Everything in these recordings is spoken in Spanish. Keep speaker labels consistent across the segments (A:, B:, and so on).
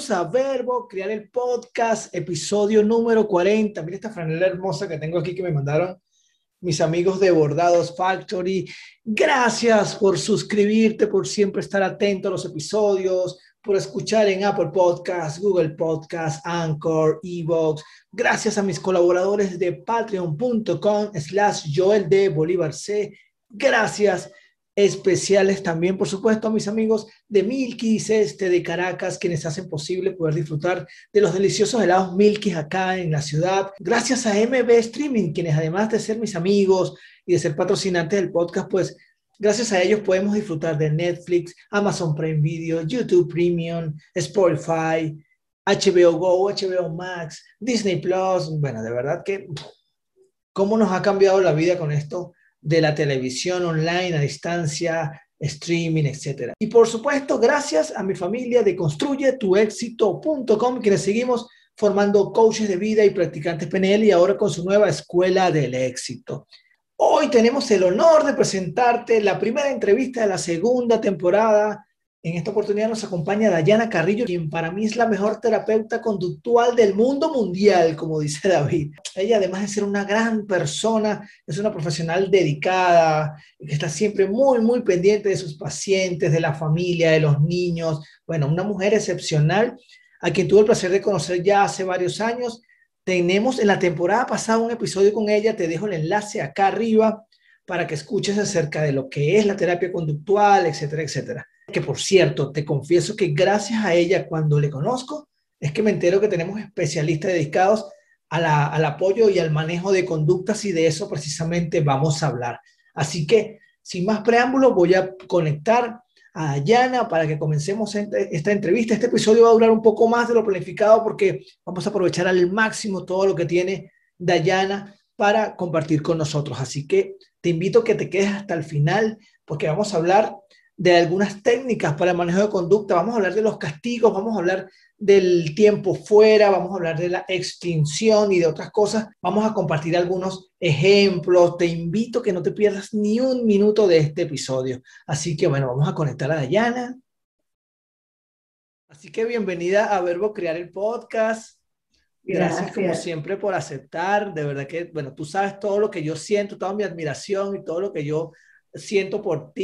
A: bienvenidos a Verbo, crear el podcast, episodio número 40. Mira esta franela hermosa que tengo aquí que me mandaron mis amigos de Bordados Factory. Gracias por suscribirte, por siempre estar atento a los episodios, por escuchar en Apple Podcasts, Google Podcasts, Anchor, Evox. Gracias a mis colaboradores de patreon.com slash Joel de Bolívar C. Gracias especiales también, por supuesto, a mis amigos de Milky's Este de Caracas, quienes hacen posible poder disfrutar de los deliciosos helados Milky's acá en la ciudad. Gracias a MB Streaming, quienes además de ser mis amigos y de ser patrocinantes del podcast, pues gracias a ellos podemos disfrutar de Netflix, Amazon Prime Video, YouTube Premium, Spotify, HBO Go, HBO Max, Disney Plus. Bueno, de verdad que cómo nos ha cambiado la vida con esto de la televisión online a distancia, streaming, etc. Y por supuesto, gracias a mi familia de construyetuexito.com, quienes seguimos formando coaches de vida y practicantes PNL y ahora con su nueva escuela del éxito. Hoy tenemos el honor de presentarte la primera entrevista de la segunda temporada en esta oportunidad nos acompaña Dayana Carrillo, quien para mí es la mejor terapeuta conductual del mundo mundial, como dice David. Ella, además de ser una gran persona, es una profesional dedicada, que está siempre muy, muy pendiente de sus pacientes, de la familia, de los niños. Bueno, una mujer excepcional, a quien tuve el placer de conocer ya hace varios años. Tenemos en la temporada pasada un episodio con ella, te dejo el enlace acá arriba para que escuches acerca de lo que es la terapia conductual, etcétera, etcétera que por cierto, te confieso que gracias a ella cuando le conozco, es que me entero que tenemos especialistas dedicados al apoyo y al manejo de conductas y de eso precisamente vamos a hablar. Así que, sin más preámbulos, voy a conectar a Dayana para que comencemos esta entrevista. Este episodio va a durar un poco más de lo planificado porque vamos a aprovechar al máximo todo lo que tiene Dayana para compartir con nosotros. Así que te invito a que te quedes hasta el final porque vamos a hablar de algunas técnicas para el manejo de conducta, vamos a hablar de los castigos, vamos a hablar del tiempo fuera, vamos a hablar de la extinción y de otras cosas. Vamos a compartir algunos ejemplos. Te invito a que no te pierdas ni un minuto de este episodio. Así que bueno, vamos a conectar a Dayana. Así que bienvenida a Verbo Crear el Podcast. Gracias, Gracias, como siempre por aceptar. De verdad que, bueno, tú sabes todo lo que yo siento, toda mi admiración y todo lo que yo siento por ti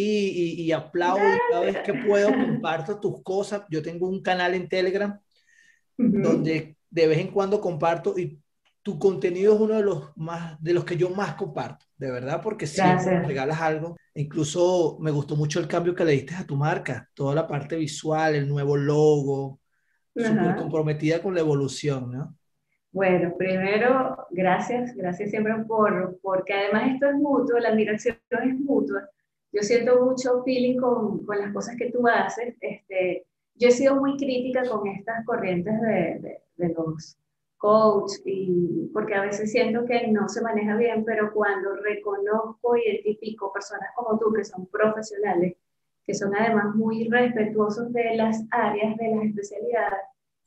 A: y, y aplaudo cada vez que puedo, comparto tus cosas. Yo tengo un canal en Telegram donde de vez en cuando comparto y tu contenido es uno de los más de los que yo más comparto, de verdad, porque siempre regalas algo. Incluso me gustó mucho el cambio que le diste a tu marca, toda la parte visual, el nuevo logo, súper comprometida con la evolución, ¿no?
B: Bueno, primero, gracias, gracias siempre por, porque además esto es mutuo, la admiración es mutua. Yo siento mucho feeling con, con las cosas que tú haces. Este, yo he sido muy crítica con estas corrientes de, de, los coach y porque a veces siento que no se maneja bien, pero cuando reconozco, identifico personas como tú que son profesionales, que son además muy respetuosos de las áreas, de las especialidades,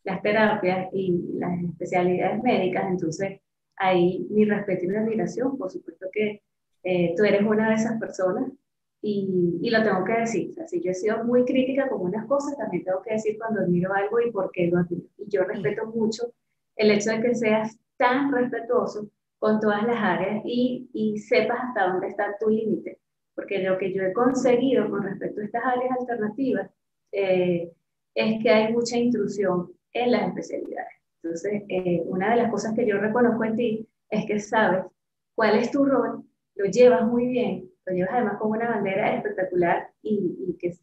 B: las terapias y las especialidades médicas, entonces ahí mi respeto y mi admiración, por supuesto que eh, tú eres una de esas personas y, y, lo tengo que decir, o sea, si yo he sido muy crítica con unas cosas, también tengo que decir cuando admiro algo y por qué lo admiro. Y yo respeto mucho el hecho de que seas tan respetuoso con todas las áreas y, y sepas hasta dónde está tu límite, porque lo que yo he conseguido con respecto a estas áreas alternativas eh, es que hay mucha intrusión en las especialidades. Entonces, eh, una de las cosas que yo reconozco en ti es que sabes cuál es tu rol, lo llevas muy bien, lo llevas además con una bandera espectacular y, que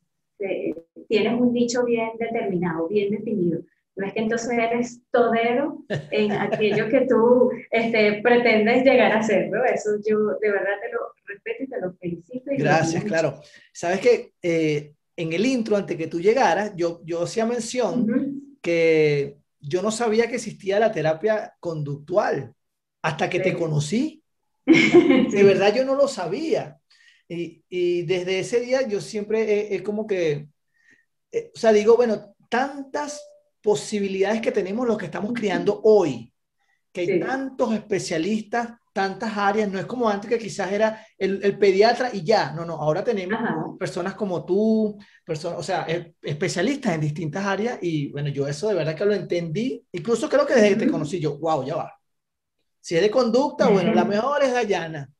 B: tienes un nicho bien determinado, bien definido. No es que entonces eres todero en aquello que tú este, pretendes llegar a ser, ¿no? Eso yo de verdad te lo respeto y te lo felicito.
A: Gracias, claro. Sabes que eh, en el intro, antes que tú llegaras, yo, yo hacía mención que yo no sabía que existía la terapia conductual hasta que te conocí. De verdad yo no lo sabía. Y, y desde ese día yo siempre es como que, eh, o sea, digo, bueno, tantas posibilidades que tenemos los que estamos criando hoy, que hay tantos especialistas tantas áreas, no es como antes que quizás era el, el pediatra y ya, no, no, ahora tenemos personas como tú, personas, o sea, especialistas en distintas áreas y bueno, yo eso de verdad que lo entendí, incluso creo que desde que te conocí yo, wow, ya va. Si es de conducta, bueno, la mejor es Dayana.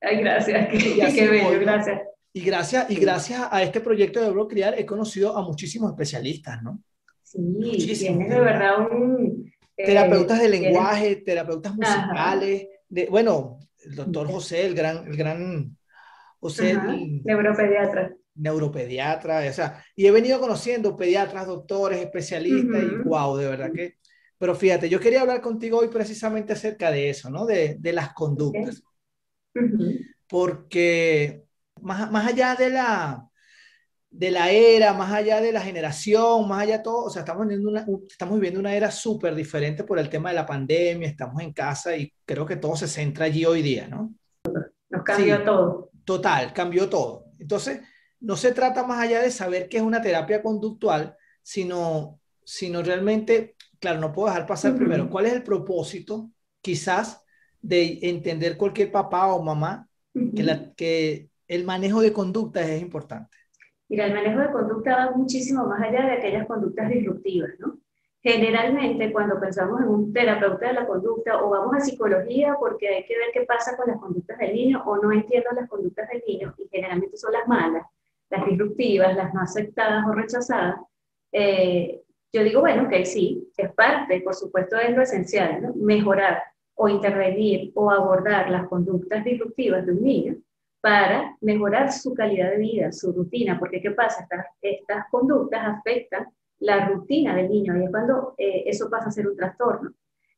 B: Ay, gracias, qué, bello, gracias.
A: Y gracias, y gracias a este proyecto de Bro Criar he conocido a muchísimos especialistas, ¿no?
B: Sí, Muchísimos, de verdad. un...
A: Terapeutas de lenguaje, terapeutas musicales, bueno, el doctor José, el gran, el gran José.
B: neuropediatra.
A: Neuropediatra, o sea, y he venido conociendo pediatras, doctores, especialistas, y wow, de verdad que. Pero fíjate, yo quería hablar contigo hoy precisamente acerca de eso, ¿no? De, de las conductas. Porque más, más allá de la, de la era, más allá de la generación, más allá de todo, o sea, estamos viviendo una, estamos viviendo una era súper diferente por el tema de la pandemia, estamos en casa y creo que todo se centra allí hoy día, ¿no?
B: Nos cambió todo.
A: Total, cambió todo. Entonces, no se trata más allá de saber qué es una terapia conductual, sino, sino realmente, claro, no puedo dejar pasar primero, ¿cuál es el propósito quizás de entender cualquier papá o mamá que, la, que el manejo de conductas es importante?
B: Mira, el manejo de conducta va muchísimo más allá de aquellas conductas disruptivas, ¿no? Generalmente, cuando pensamos en un terapeuta de la conducta o vamos a psicología porque hay que ver qué pasa con las conductas del niño o no entiendo las conductas del niño, y generalmente son las malas, las disruptivas, las no aceptadas o rechazadas, eh, yo digo, bueno, que sí, es parte, por supuesto, es lo esencial, ¿no? Mejorar o intervenir o abordar las conductas disruptivas de un niño para mejorar su calidad de vida, su rutina, porque ¿qué pasa? Estas, conductas afectan la rutina del niño y es cuando eh, eso pasa a ser un trastorno.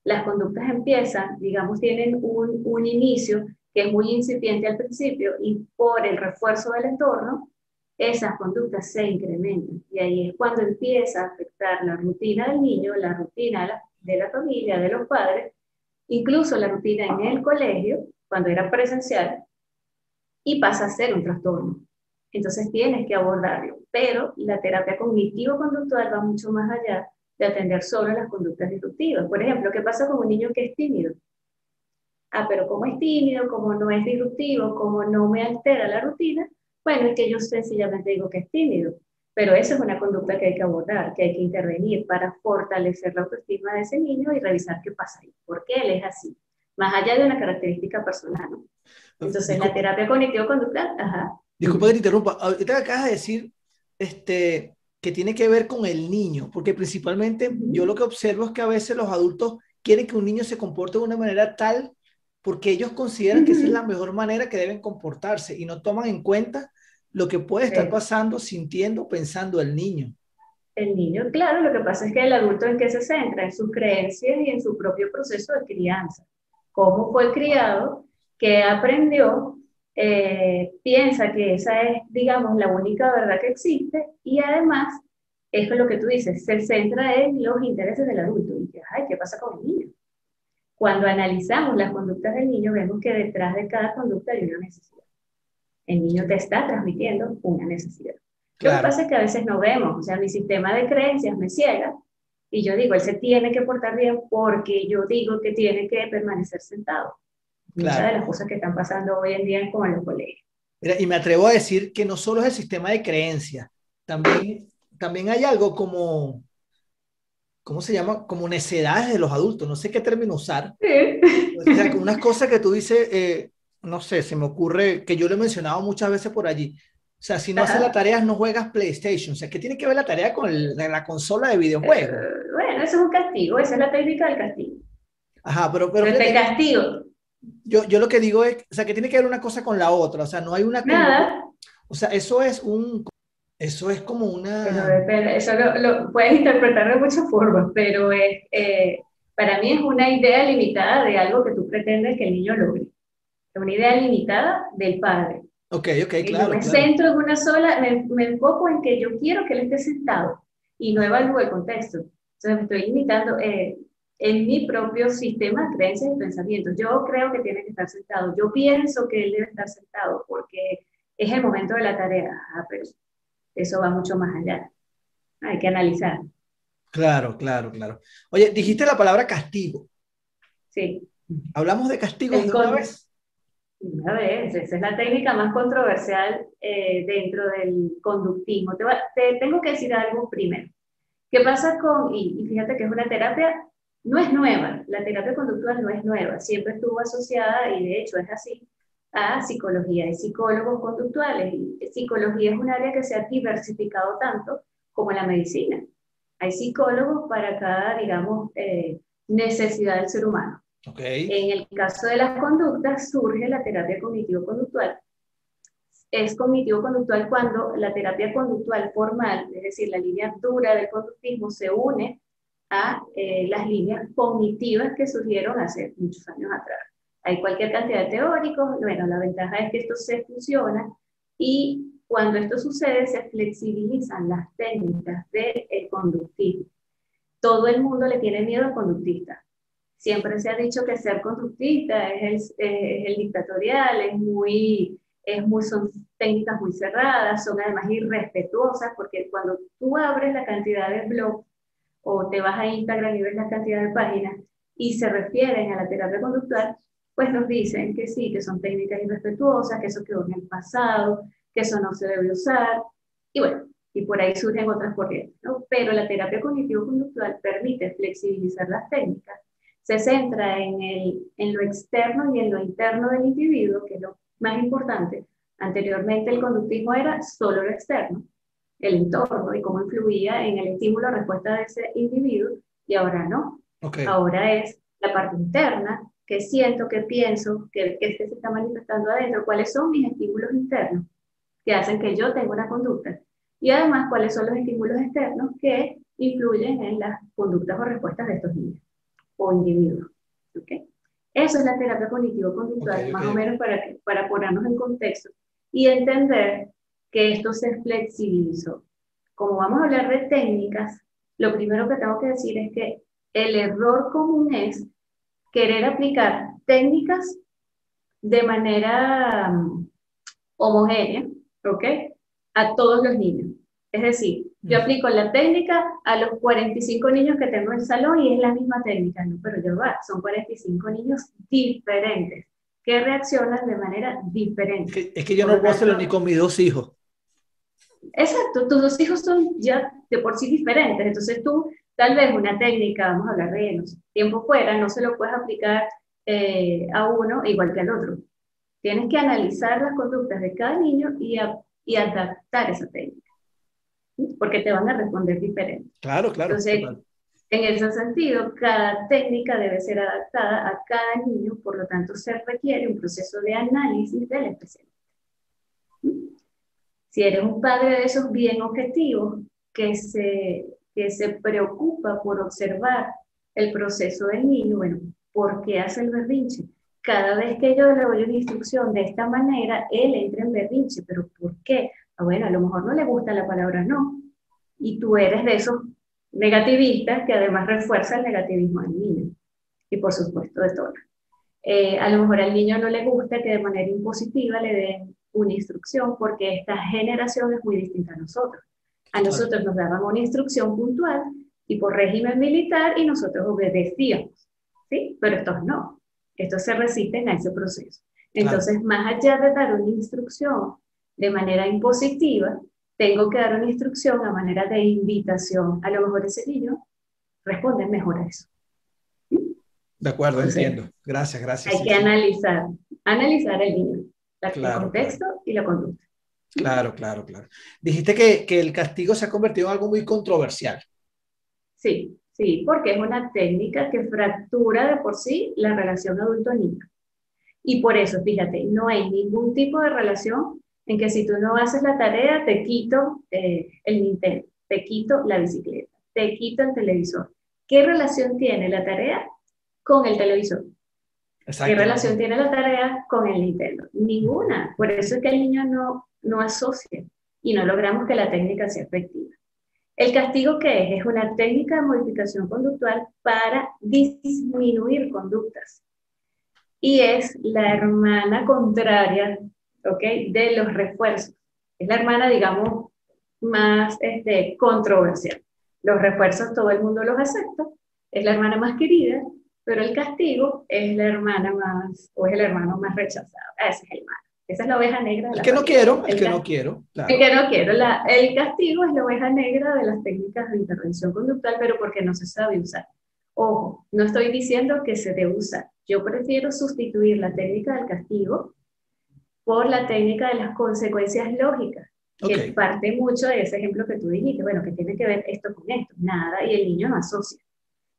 B: Las conductas empiezan, digamos, tienen un, un inicio que es muy incipiente al principio y por el refuerzo del entorno, esas conductas se incrementan. Y ahí es cuando empieza a afectar la rutina del niño, la rutina de la familia, de los padres, incluso la rutina en el colegio, cuando era presencial, y pasa a ser un trastorno. Entonces tienes que abordarlo, pero la terapia cognitivo-conductual va mucho más allá de atender solo las conductas disruptivas. Por ejemplo, ¿qué pasa con un niño que es tímido? Ah, pero como es tímido, como no es disruptivo, como no me altera la rutina, bueno, es que yo sencillamente digo que es tímido. Pero esa es una conducta que hay que abordar, que hay que intervenir para fortalecer la autoestima de ese niño y revisar qué pasa ahí, por qué él es así, más allá de una característica personal. ¿no? Entonces, la terapia cognitivo-conductual, ajá.
A: Disculpa que te interrumpa. Ahorita acabas de decir este, que tiene que ver con el niño, porque principalmente yo lo que observo es que a veces los adultos quieren que un niño se comporte de una manera tal porque ellos consideran que esa es la mejor manera que deben comportarse y no toman en cuenta lo que puede estar pasando, sintiendo, pensando el niño.
B: El niño, claro, lo que pasa es que el adulto en qué se centra, en sus creencias y en su propio proceso de crianza. Cómo fue criado que aprendió, eh, piensa que esa es, digamos, la única verdad que existe y además, es lo que tú dices, se centra en los intereses del adulto y que, ay, ¿qué pasa con el niño? Cuando analizamos las conductas del niño, vemos que detrás de cada conducta hay una necesidad. El niño te está transmitiendo una necesidad. Lo que pasa es que a veces no vemos, o sea, mi sistema de creencias me ciega y yo digo, él se tiene que portar bien porque yo digo que tiene que permanecer sentado. Muchas de las cosas que están pasando hoy en día con los colegios.
A: y me atrevo a decir que no solo es el sistema de creencias, también, también hay algo como, ¿cómo se llama? Como necedades de los adultos, no sé qué término usar. Sí. O sea, unas cosas que tú dices, eh, no sé, se me ocurre, que yo lo he mencionado muchas veces por allí. O sea, si no haces la tarea, no juegas PlayStation. O sea, ¿qué tiene que ver la tarea con la consola de videojuegos? Eh,
B: bueno, eso es un castigo, esa es la técnica del castigo.
A: Ajá, pero... pero
B: te castigo.
A: Yo, yo lo que digo es, o sea, que tiene que ver una cosa con la otra, o sea, no hay una...
B: Nada.
A: O sea, eso es un... Eso es como una...
B: eso lo, puedes interpretar de muchas formas, pero es, eh, para mí es una idea limitada de algo que tú pretendes que el niño logre. Es una idea limitada del padre.
A: Ok, ok, claro.
B: me centro en una sola, me, me, enfoco en que yo quiero que él esté sentado y no evalúo el contexto. Entonces me estoy limitando, eh, en mi propio sistema de creencias y pensamientos. Yo creo que tiene que estar sentado. Yo pienso que él debe estar sentado porque es el momento de la tarea. Ah, pero eso va mucho más allá. Hay que analizar.
A: Claro, claro, claro. Oye, dijiste la palabra castigo.
B: Sí.
A: Hablamos de castigos de una vez.
B: Una vez, esa es la técnica más controversial eh, dentro del conductismo. Te, tengo que decir algo primero. ¿Qué pasa con, y, y fíjate que es una terapia, no es nueva, la terapia conductual no es nueva, siempre estuvo asociada, y de hecho es así, a psicología, de psicólogos conductuales. Y psicología es un área que se ha diversificado tanto como la medicina. Hay psicólogos para cada, digamos, eh, necesidad del ser humano.
A: Okay.
B: En el caso de las conductas surge la terapia cognitivo-conductual. Es cognitivo-conductual cuando la terapia conductual formal, es decir, la línea dura del conductismo, se une a eh, las líneas cognitivas que surgieron hace muchos años atrás. Hay cualquier cantidad de teóricos, bueno, la ventaja es que esto se fusiona y cuando esto sucede se flexibilizan las técnicas del de conductismo. Todo el mundo le tiene miedo al conductista. Siempre se ha dicho que ser conductista es el, es el dictatorial, es muy, es muy, son técnicas muy cerradas, son además irrespetuosas, porque cuando tú abres la cantidad de blogs o te vas a Instagram y ves la cantidad de páginas y se refieren a la terapia conductual, pues nos dicen que sí, que son técnicas irrespetuosas, que eso quedó en el pasado, que eso no se debe usar, y bueno, y por ahí surgen otras corrientes, ¿no? Pero la terapia cognitivo-conductual permite flexibilizar las técnicas, se centra en, el, en lo externo y en lo interno del individuo, que es lo más importante. Anteriormente el conductismo era solo lo externo, el entorno y cómo influía en el estímulo-respuesta de ese individuo, y ahora no.
A: Okay.
B: Ahora es la parte interna, que siento, que pienso, que, que este se está manifestando adentro, cuáles son mis estímulos internos que hacen que yo tenga una conducta y además cuáles son los estímulos externos que influyen en las conductas o respuestas de estos niños o individuos. ¿okay? Eso es la terapia cognitivo-conductual, okay, más o menos para, para ponernos en contexto y entender que esto se flexibilizó. Como vamos a hablar de técnicas, lo primero que tengo que decir es que el error común es querer aplicar técnicas de manera um, homogénea, ¿ok? A todos los niños. Es decir, yo aplico la técnica a los 45 niños que tengo en el salón y es la misma técnica, ¿no? Pero yo va, son 45 niños diferentes que reaccionan de manera diferente.
A: Es que, es que yo no puedo hacerlo ni con mis dos hijos.
B: Exacto, tus dos hijos son ya de por sí diferentes, entonces tú tal vez una técnica, vamos a hablar de no sé, tiempo fuera, no se lo puedes aplicar eh, a uno igual que al otro. Tienes que analizar las conductas de cada niño y, a, y adaptar esa técnica, porque te van a responder diferente.
A: Claro, claro.
B: Entonces,
A: total.
B: en ese sentido, cada técnica debe ser adaptada a cada niño, por lo tanto, se requiere un proceso de análisis del especialista. Si eres un padre de esos bien objetivos, que se, que se preocupa por observar el proceso del niño, bueno, ¿por qué hace el berrinche? Cada vez que yo le doy una instrucción de esta manera, él entra en berrinche, pero ¿por qué? Ah, bueno, a lo mejor no le gusta la palabra no, y tú eres de esos negativistas que además refuerza el negativismo del niño, y por supuesto de todo. Eh, a lo mejor al niño no le gusta que de manera impositiva le den una instrucción porque esta generación es muy distinta a nosotros. A nosotros nos daban una instrucción puntual y por régimen militar y nosotros obedecíamos, ¿sí? Pero estos no, estos se resisten a ese proceso. Entonces, claro. más allá de dar una instrucción de manera impositiva, tengo que dar una instrucción a manera de invitación. A lo mejor ese niño responde mejor a eso.
A: De acuerdo, Entonces, entiendo. Gracias, gracias.
B: Hay sí, que sí. analizar, analizar el niño la, claro, el contexto claro. y la conducta.
A: Claro, claro, claro. Dijiste que, que, el castigo se ha convertido en algo muy controversial.
B: Sí, sí, porque es una técnica que fractura de por sí la relación adulto-niño. Y por eso, fíjate, no hay ningún tipo de relación en que si tú no haces la tarea, te quito eh, el Nintendo, te quito la bicicleta, te quito el televisor. ¿Qué relación tiene la tarea con el televisor? ¿Qué relación tiene la tarea con el Nintendo? Ninguna. Por eso es que el niño no, no asocia y no logramos que la técnica sea efectiva. ¿El castigo qué es? Es una técnica de modificación conductual para disminuir conductas. Y es la hermana contraria ¿okay? de los refuerzos. Es la hermana, digamos, más este, controversial. Los refuerzos todo el mundo los acepta. Es la hermana más querida, pero el castigo es la hermana más, o es el hermano más rechazado. Ese es el malo. Esa es la oveja negra.
A: el que no quiero, el, que no quiero.
B: El que no quiero. el castigo es la oveja negra de las técnicas de intervención conductual, pero porque no se sabe usar. Ojo, no estoy diciendo que se debe usar. Yo prefiero sustituir la técnica del castigo por la técnica de las consecuencias lógicas, que parte mucho de ese ejemplo que tú dijiste, bueno, que tiene que ver esto con esto, nada, y el niño no asocia.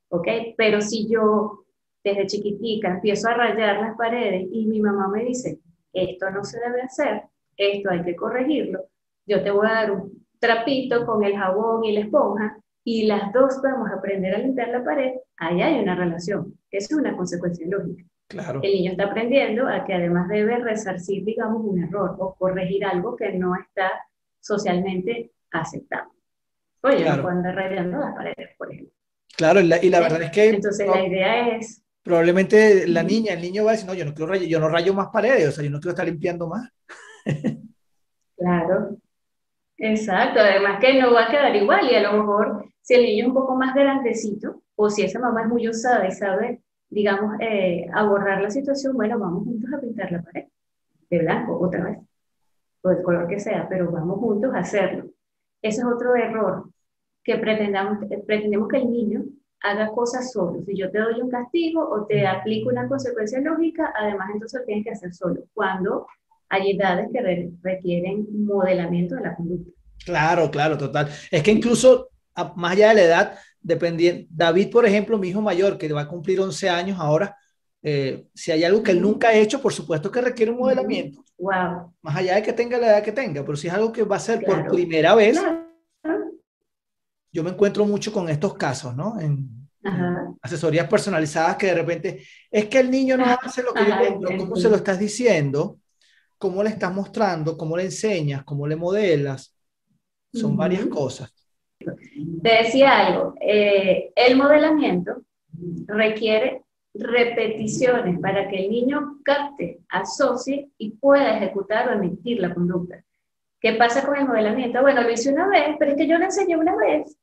B: ¿Ok? Pero si yo desde chiquitica empiezo a rayar las paredes y mi mamá me dice, esto no se debe hacer, esto hay que corregirlo, yo te voy a dar un trapito con el jabón y la esponja y las dos vamos a aprender a limpiar la pared, ahí hay una relación. Eso es una consecuencia lógica.
A: Claro.
B: El niño está aprendiendo a que además debe resarcir, digamos, un error o corregir algo que no está socialmente aceptado. Oye, cuando rayando las paredes, por ejemplo.
A: Claro, y la, verdad es que...
B: Entonces la idea es...
A: Probablemente la niña, el niño va a decir, no, yo no quiero rayo, yo no rayo más paredes, o sea, yo no quiero estar limpiando más.
B: claro, exacto, además que no va a quedar igual y a lo mejor si el niño es un poco más grandecito o si esa mamá es muy usada y sabe, digamos, eh, abordar la situación, bueno, vamos juntos a pintar la pared de blanco otra vez, o del color que sea, pero vamos juntos a hacerlo. Ese es otro error que pretendamos, pretendemos que el niño haga cosas solo. Si yo te doy un castigo o te aplico una consecuencia lógica, además entonces lo tienes que hacer solo, cuando hay edades que requieren modelamiento de la conducta.
A: Claro, claro, total. Es que incluso más allá de la edad, dependiendo, David, por ejemplo, mi hijo mayor, que va a cumplir 11 años ahora, eh, si hay algo que él nunca ha hecho, por supuesto que requiere un modelamiento.
B: Wow.
A: Más allá de que tenga la edad que tenga, pero si es algo que va a ser por primera vez, yo me encuentro mucho con estos casos, ¿no? En, asesorías personalizadas que de repente es que el niño no hace lo que yo le ¿cómo se lo estás diciendo? ¿Cómo le estás mostrando? ¿Cómo le enseñas? ¿Cómo le modelas? Son varias cosas.
B: Te decía algo, eh, el modelamiento requiere repeticiones para que el niño capte, asocie y pueda ejecutar o emitir la conducta. ¿Qué pasa con el modelamiento? Bueno, lo hice una vez, pero es que yo lo enseñé una vez.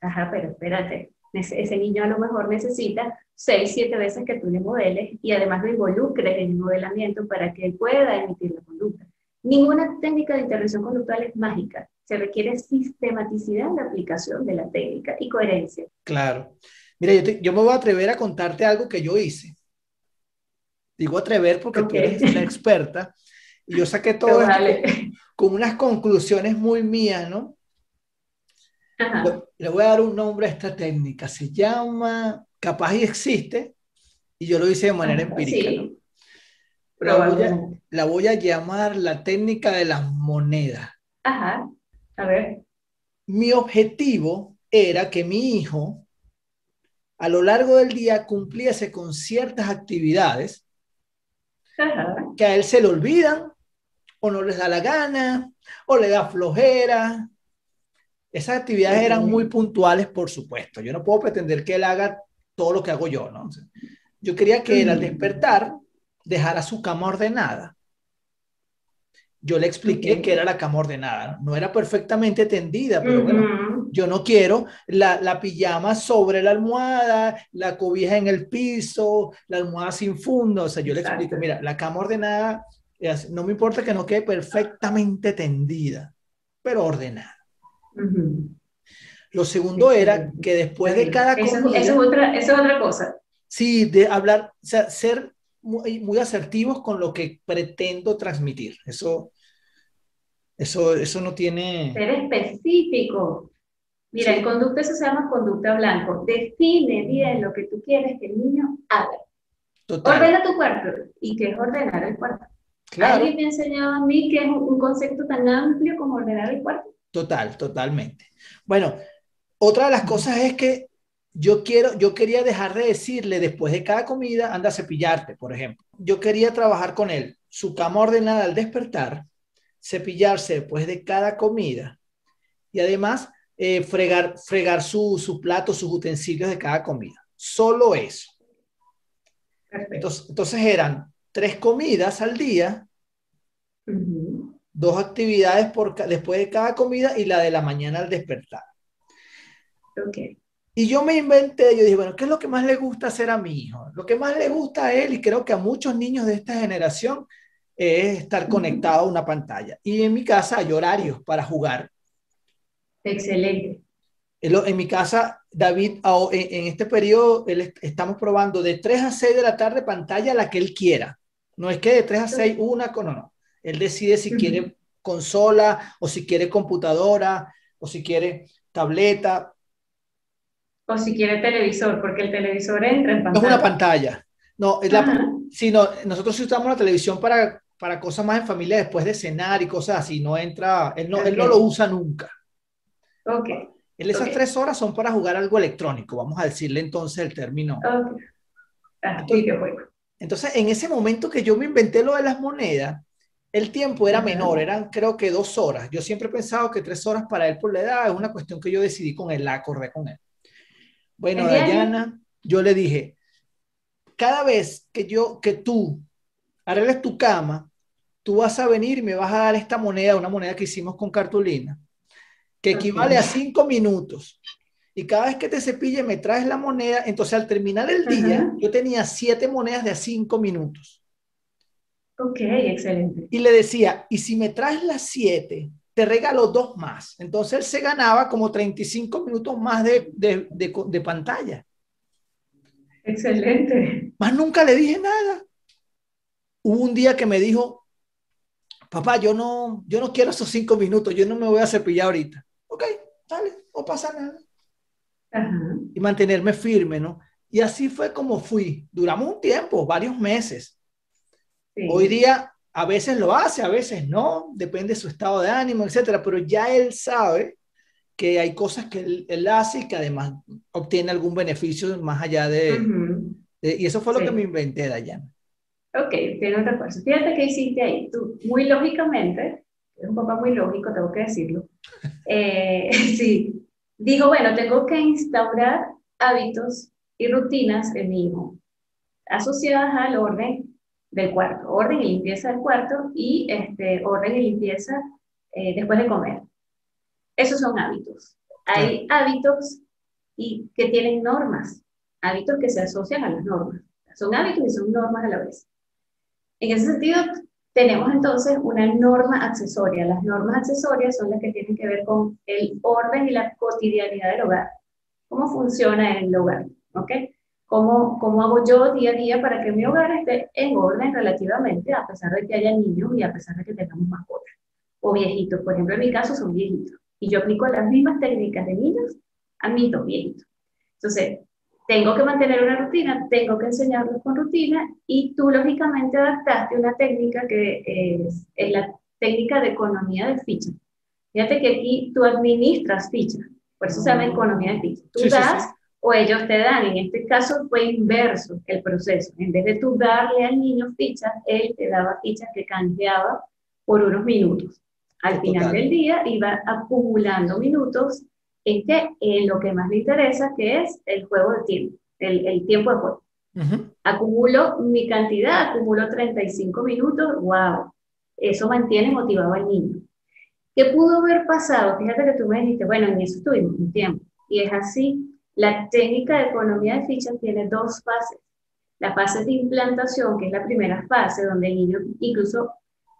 B: Ajá, pero espérate, ese, niño a lo mejor necesita seis, siete veces que tú le modeles y además lo involucres en el modelamiento para que él pueda emitir la conducta. Ninguna técnica de intervención conductual es mágica. Se requiere sistematicidad en la aplicación de la técnica y coherencia.
A: Claro. Mira, yo, me voy a atrever a contarte algo que yo hice. Digo atrever porque tú eres una experta y yo saqué todo esto con, unas conclusiones muy mías, ¿no? Le voy a dar un nombre a esta técnica. Se llama, capaz y existe, y yo lo hice de manera empírica, ¿no? La voy, a, la voy, a, llamar la técnica de las monedas.
B: Ajá, a ver.
A: Mi objetivo era que mi hijo a lo largo del día cumpliese con ciertas actividades que a él se le olvidan o no les da la gana o le da flojera. Esas actividades eran muy puntuales, por supuesto. Yo no puedo pretender que él haga todo lo que hago yo, ¿no? Yo quería que él al despertar dejara su cama ordenada. Yo le expliqué que era la cama ordenada. No era perfectamente tendida, pero bueno, yo no quiero la, la, pijama sobre la almohada, la cobija en el piso, la almohada sin fondo. O sea, yo le explico, mira, la cama ordenada, no me importa que no quede perfectamente tendida, pero ordenada. Lo segundo era que después de cada
B: comida... Eso, es otra, eso es otra cosa.
A: Sí, de hablar, o sea, ser muy, asertivos con lo que pretendo transmitir. Eso, eso, eso no tiene...
B: Ser específico. Mira, en conducta eso se llama conducta blanco. Define bien lo que tú quieres que el niño haga. Ordena tu cuarto. ¿Y qué es ordenar el cuarto? Claro. Alguien me ha enseñado a mí que es un concepto tan amplio como ordenar el cuarto.
A: Total, totalmente. Bueno, otra de las cosas es que yo quiero, yo quería dejar de decirle después de cada comida, anda a cepillarte, por ejemplo. Yo quería trabajar con él, su cama ordenada al despertar, cepillarse después de cada comida y además eh, fregar, fregar sus su platos, sus utensilios de cada comida. Solo eso. Entonces, entonces, eran tres comidas al día, dos actividades por, después de cada comida y la de la mañana al despertar.
B: Okay.
A: Y yo me inventé, yo dije, bueno, ¿qué es lo que más le gusta hacer a mi hijo? Lo que más le gusta a él, y creo que a muchos niños de esta generación, es estar conectado a una pantalla. Y en mi casa hay horarios para jugar.
B: Excelente.
A: En, mi casa, David, en, este periodo, estamos probando de 3 a 6 de la tarde pantalla la que él quiera. No es que de 3 a 6 una, no, no. Él decide si quiere consola o si quiere computadora o si quiere tableta.
B: O si quiere televisor, porque el televisor entra en
A: pantalla. Es una pantalla. No, es la, sino, nosotros usamos la televisión para, para cosas más en familia después de cenar y cosas así. No entra, él no, él no lo usa nunca.
B: Ok.
A: Él esas tres horas son para jugar algo electrónico, vamos a decirle entonces el término.
B: Okay.
A: Ah, entonces, entonces, en ese momento que yo me inventé lo de las monedas, el tiempo era menor, eran creo que dos horas. Yo siempre he pensado que tres horas para él por la edad es una cuestión que yo decidí con él, la acordé con él. Bueno, Dayana, yo le dije, cada vez que yo, que tú arregles tu cama, tú vas a venir y me vas a dar esta moneda, una moneda que hicimos con cartulina, que equivale a cinco minutos. Y cada vez que te cepille me traes la moneda, entonces al terminar el día, yo tenía siete monedas de a cinco minutos.
B: Ok, excelente.
A: Y le decía, y si me traes las siete, te regalo dos más. Entonces él se ganaba como 35 minutos más de, de, de, de pantalla.
B: Excelente.
A: Más nunca le dije nada. Hubo un día que me dijo, papá, yo no, yo no quiero esos cinco minutos, yo no me voy a cepillar ahorita ok, dale, no pasa nada. Y mantenerme firme, ¿no? Y así fue como fui. Duramos un tiempo, varios meses. Hoy día a veces lo hace, a veces no, depende de su estado de ánimo, etcétera, pero ya él sabe que hay cosas que él, hace y que además obtiene algún beneficio más allá de... y eso fue lo que me inventé, Dayana.
B: Ok, tiene otra cosa. Fíjate que hiciste ahí. Tú, muy lógicamente, es un papá muy lógico, tengo que decirlo. Eh, sí, digo, bueno, tengo que instaurar hábitos y rutinas en mi hijo, asociadas al orden del cuarto, orden y limpieza del cuarto y este, orden y limpieza eh, después de comer. Esos son hábitos. Hay hábitos y que tienen normas, hábitos que se asocian a las normas. Son hábitos y son normas a la vez. En ese sentido, tenemos entonces una norma accesoria. Las normas accesorias son las que tienen que ver con el orden y la cotidianidad del hogar. ¿Cómo funciona el hogar? ¿Ok? ¿Cómo, ¿Cómo hago yo día a día para que mi hogar esté en orden relativamente, a pesar de que haya niños y a pesar de que tengamos mascotas? O viejitos, por ejemplo, en mi caso son viejitos. Y yo aplico las mismas técnicas de niños a mis dos viejitos. Entonces, tengo que mantener una rutina, tengo que enseñarlos con rutina y tú lógicamente adaptaste una técnica que es, la técnica de economía de fichas. Fíjate que aquí tú administras fichas, por eso se llama economía de fichas. Tú das o ellos te dan. En este caso fue inverso el proceso. En vez de tú darle al niño fichas, él te daba fichas que canjeaba por unos minutos. Al final del día iba acumulando minutos en que en lo que más le interesa, que es el juego de tiempo, el, el tiempo de juego. Acumulo mi cantidad, acumulo 35 minutos, wow, eso mantiene motivado al niño. ¿Qué pudo haber pasado? Fíjate que tú me dijiste, bueno, en eso tuvimos un tiempo. Y es así, la técnica de economía de fichas tiene dos fases. La fase de implantación, que es la primera fase, donde el niño incluso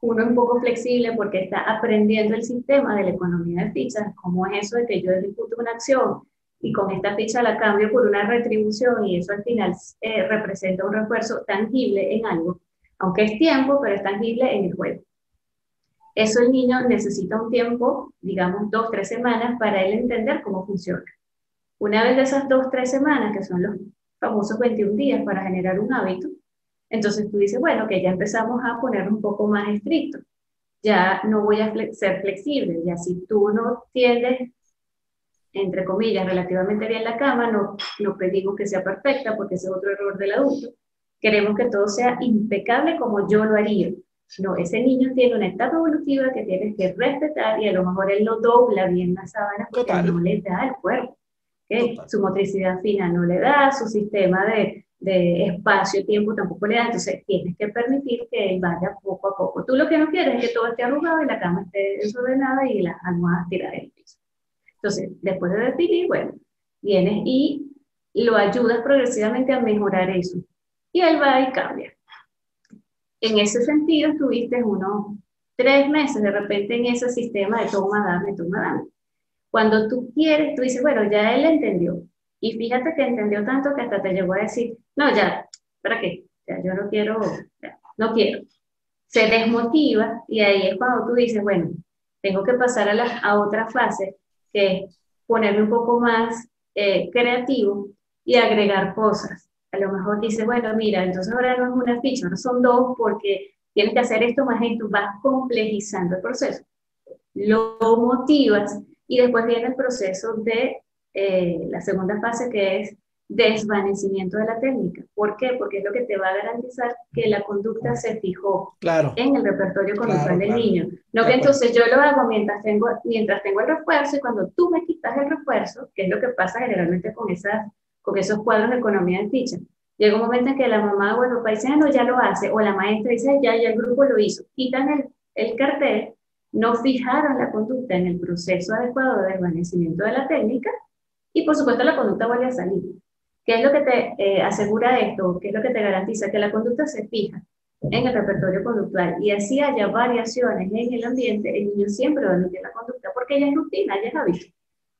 B: uno un poco flexible porque está aprendiendo el sistema de la economía de fichas, como es eso de que yo ejecuto una acción y con esta ficha la cambio por una retribución y eso al final eh, representa un refuerzo tangible en algo, aunque es tiempo, pero es tangible en el juego. Eso el niño necesita un tiempo, digamos dos, tres semanas, para él entender cómo funciona. Una vez de esas dos, tres semanas, que son los famosos 21 días para generar un hábito, entonces tú dices, bueno, que ya empezamos a poner un poco más estricto. Ya no voy a ser flexible. Ya si tú no tiendes, entre comillas, relativamente bien la cama, no, no pedimos que sea perfecta porque ese es otro error del adulto. Queremos que todo sea impecable como yo lo haría. No, ese niño tiene una etapa evolutiva que tienes que respetar y a lo mejor él no dobla bien la sábana porque no le da el cuerpo. Su motricidad fina no le da, su sistema de, de espacio, tiempo tampoco le da, entonces tienes que permitir que él vaya poco a poco. Tú lo que no quieres es que todo esté arrugado y la cama esté desordenada y las almohadas tiradas en el piso. Entonces, después de definir, bueno, Vienes y lo ayudas progresivamente a mejorar eso. Y él va y cambia. En ese sentido, estuviste unos tres meses de repente en ese sistema de toma, dame, toma, dame. Cuando tú quieres, tú dices, bueno, ya él entendió. Y fíjate que entendió tanto que hasta te llegó a decir, no, ya, ¿para qué? Ya, yo no quiero, no quiero. Se desmotiva y ahí es cuando tú dices, bueno, tengo que pasar a, la, a otra fase, que es ponerme un poco más eh, creativo y agregar cosas. A lo mejor dices, bueno, mira, entonces ahora no es una ficha, ahora son dos porque tienes que hacer esto más esto, vas complejizando el proceso. Lo motivas y después viene el proceso de eh, la segunda fase que es desvanecimiento de la técnica. ¿Por qué? Porque es lo que te va a garantizar que la conducta se fijó
A: claro.
B: en el repertorio conductual del niño. No que entonces yo lo hago mientras tengo, mientras tengo el refuerzo y cuando tú me quitas el refuerzo, que es lo que pasa generalmente con, esas, con esos cuadros de economía de ficha. Llega un momento en que la mamá o el papá dice, ah, no, ya lo hace, o la maestra dice, ya, ya el grupo lo hizo. Quitan el, el cartel, no fijaron la conducta en el proceso adecuado de desvanecimiento de la técnica y por supuesto la conducta vuelve a salir. ¿Qué es lo que te eh, asegura esto? ¿Qué es lo que te garantiza? Que la conducta se fija en el repertorio conductual y así haya variaciones en el ambiente, el niño siempre va a emitir la conducta porque ya es rutina, ya es hábito,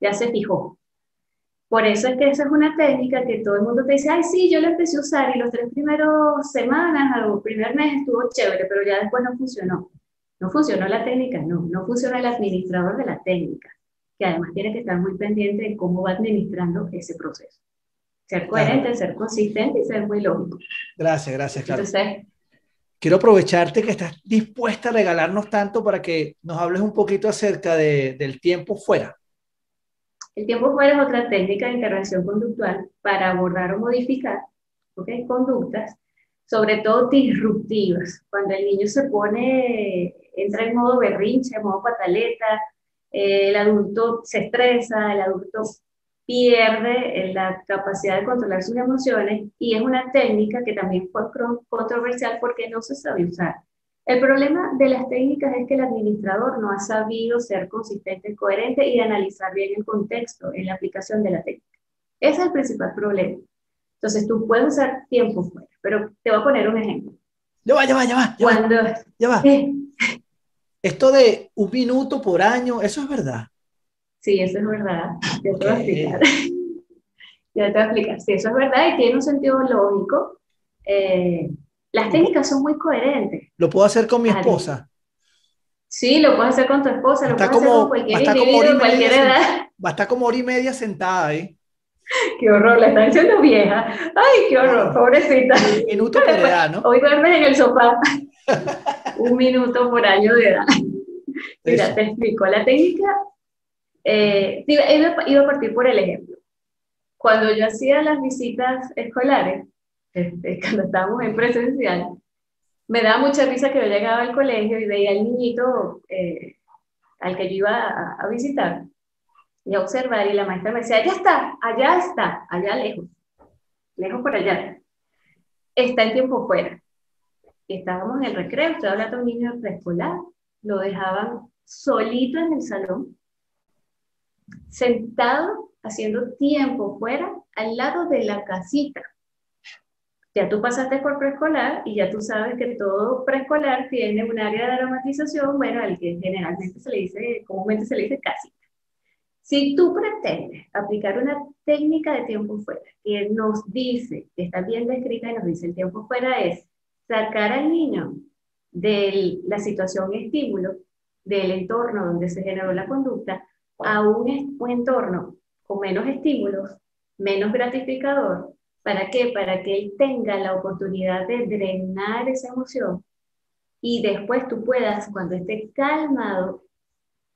B: ya se fijó. Por eso es que esa es una técnica que todo el mundo te dice, ay, sí, yo la empecé a usar y los tres primeros semanas o primer mes estuvo chévere, pero ya después no funcionó. No funcionó la técnica, no, no funciona el administrador de la técnica, que además tiene que estar muy pendiente de cómo va administrando ese proceso. Ser coherente, ser consistente y ser muy lógico.
A: Gracias, gracias, claro. Quiero aprovecharte que estás dispuesta a regalarnos tanto para que nos hables un poquito acerca de, del tiempo fuera.
B: El tiempo fuera es otra técnica de intervención conductual para abordar o modificar ¿okay? conductas, sobre todo disruptivas. Cuando el niño se pone, entra en modo berrinche, en modo pataleta, eh, el adulto se estresa, el adulto pierde la capacidad de controlar sus emociones y es una técnica que también fue controversial porque no se sabe usar. El problema de las técnicas es que el administrador no ha sabido ser consistente coherente y analizar bien el contexto en la aplicación de la técnica. Ese es el principal problema. Entonces tú puedes usar tiempo fuera, pero te voy a poner un ejemplo.
A: Ya va, ya va, ya va. Ya
B: Cuando,
A: va, ya va. Esto de un minuto por año, ¿eso es verdad?
B: Sí, eso es verdad. Ya te voy a explicar. ya te voy a explicar. Sí, eso es verdad y tiene un sentido lógico. Eh, las técnicas son muy coherentes.
A: ¿Lo puedo hacer con mi esposa?
B: Sí, lo puedes hacer con tu esposa, lo puedes hacer con cualquier
A: individuo,
B: cualquier edad.
A: Va a estar como hora y media sentada ahí.
B: Qué horror, la están diciendo vieja. Ay, qué horror, pobrecita.
A: Minuto por edad, ¿no?
B: Hoy duermes en el sofá. un minuto por año de edad. Mira, te explico. La técnica eh, iba, a partir por el ejemplo. Cuando yo hacía las visitas escolares, este, cuando estábamos en presencial, me daba mucha risa que yo llegaba al colegio y veía al niñito eh, al que yo iba a, a, visitar y a observar y la maestra me decía, allá está, allá está, allá lejos, lejos por allá. Está el tiempo fuera. Estábamos en el recreo, estoy hablando de un niño preescolar, lo dejaban solito en el salón sentado haciendo tiempo fuera al lado de la casita. Ya tú pasaste por preescolar y ya tú sabes que todo preescolar tiene un área de aromatización, bueno, al que generalmente se le dice, comúnmente se le dice casita. Si tú pretendes aplicar una técnica de tiempo fuera que nos dice, que está bien descrita y nos dice el tiempo fuera es sacar al niño de la situación estímulo, del entorno donde se generó la conducta, a un, entorno con menos estímulos, menos gratificador. ¿Para qué? Para que él tenga la oportunidad de drenar esa emoción y después tú puedas, cuando esté calmado,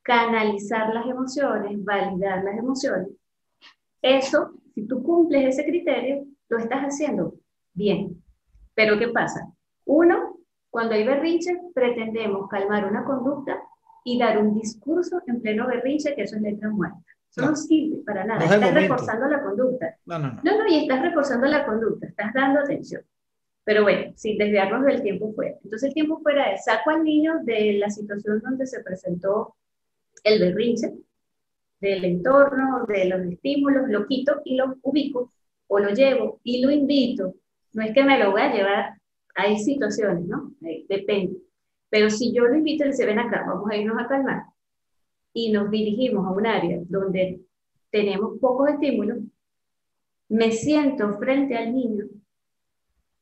B: canalizar las emociones, validar las emociones. Eso, si tú cumples ese criterio, lo estás haciendo bien. Pero ¿qué pasa? Uno, cuando hay berrinche, pretendemos calmar una conducta y dar un discurso en pleno berrinche, que eso es letra muerta. Eso no, sirve para nada. estás reforzando la conducta.
A: No, no, no.
B: No, no, y estás reforzando la conducta, estás dando atención. Pero bueno, sin desviarnos del tiempo fuera. Entonces el tiempo fuera es, saco al niño de la situación donde se presentó el berrinche, del entorno, de los estímulos, lo quito y lo ubico o lo llevo y lo invito. No es que me lo voy a llevar, hay situaciones, ¿no? Depende. Pero si yo lo invito y dice, ven acá, vamos a irnos a calmar, y nos dirigimos a un área donde tenemos pocos estímulos, me siento frente al niño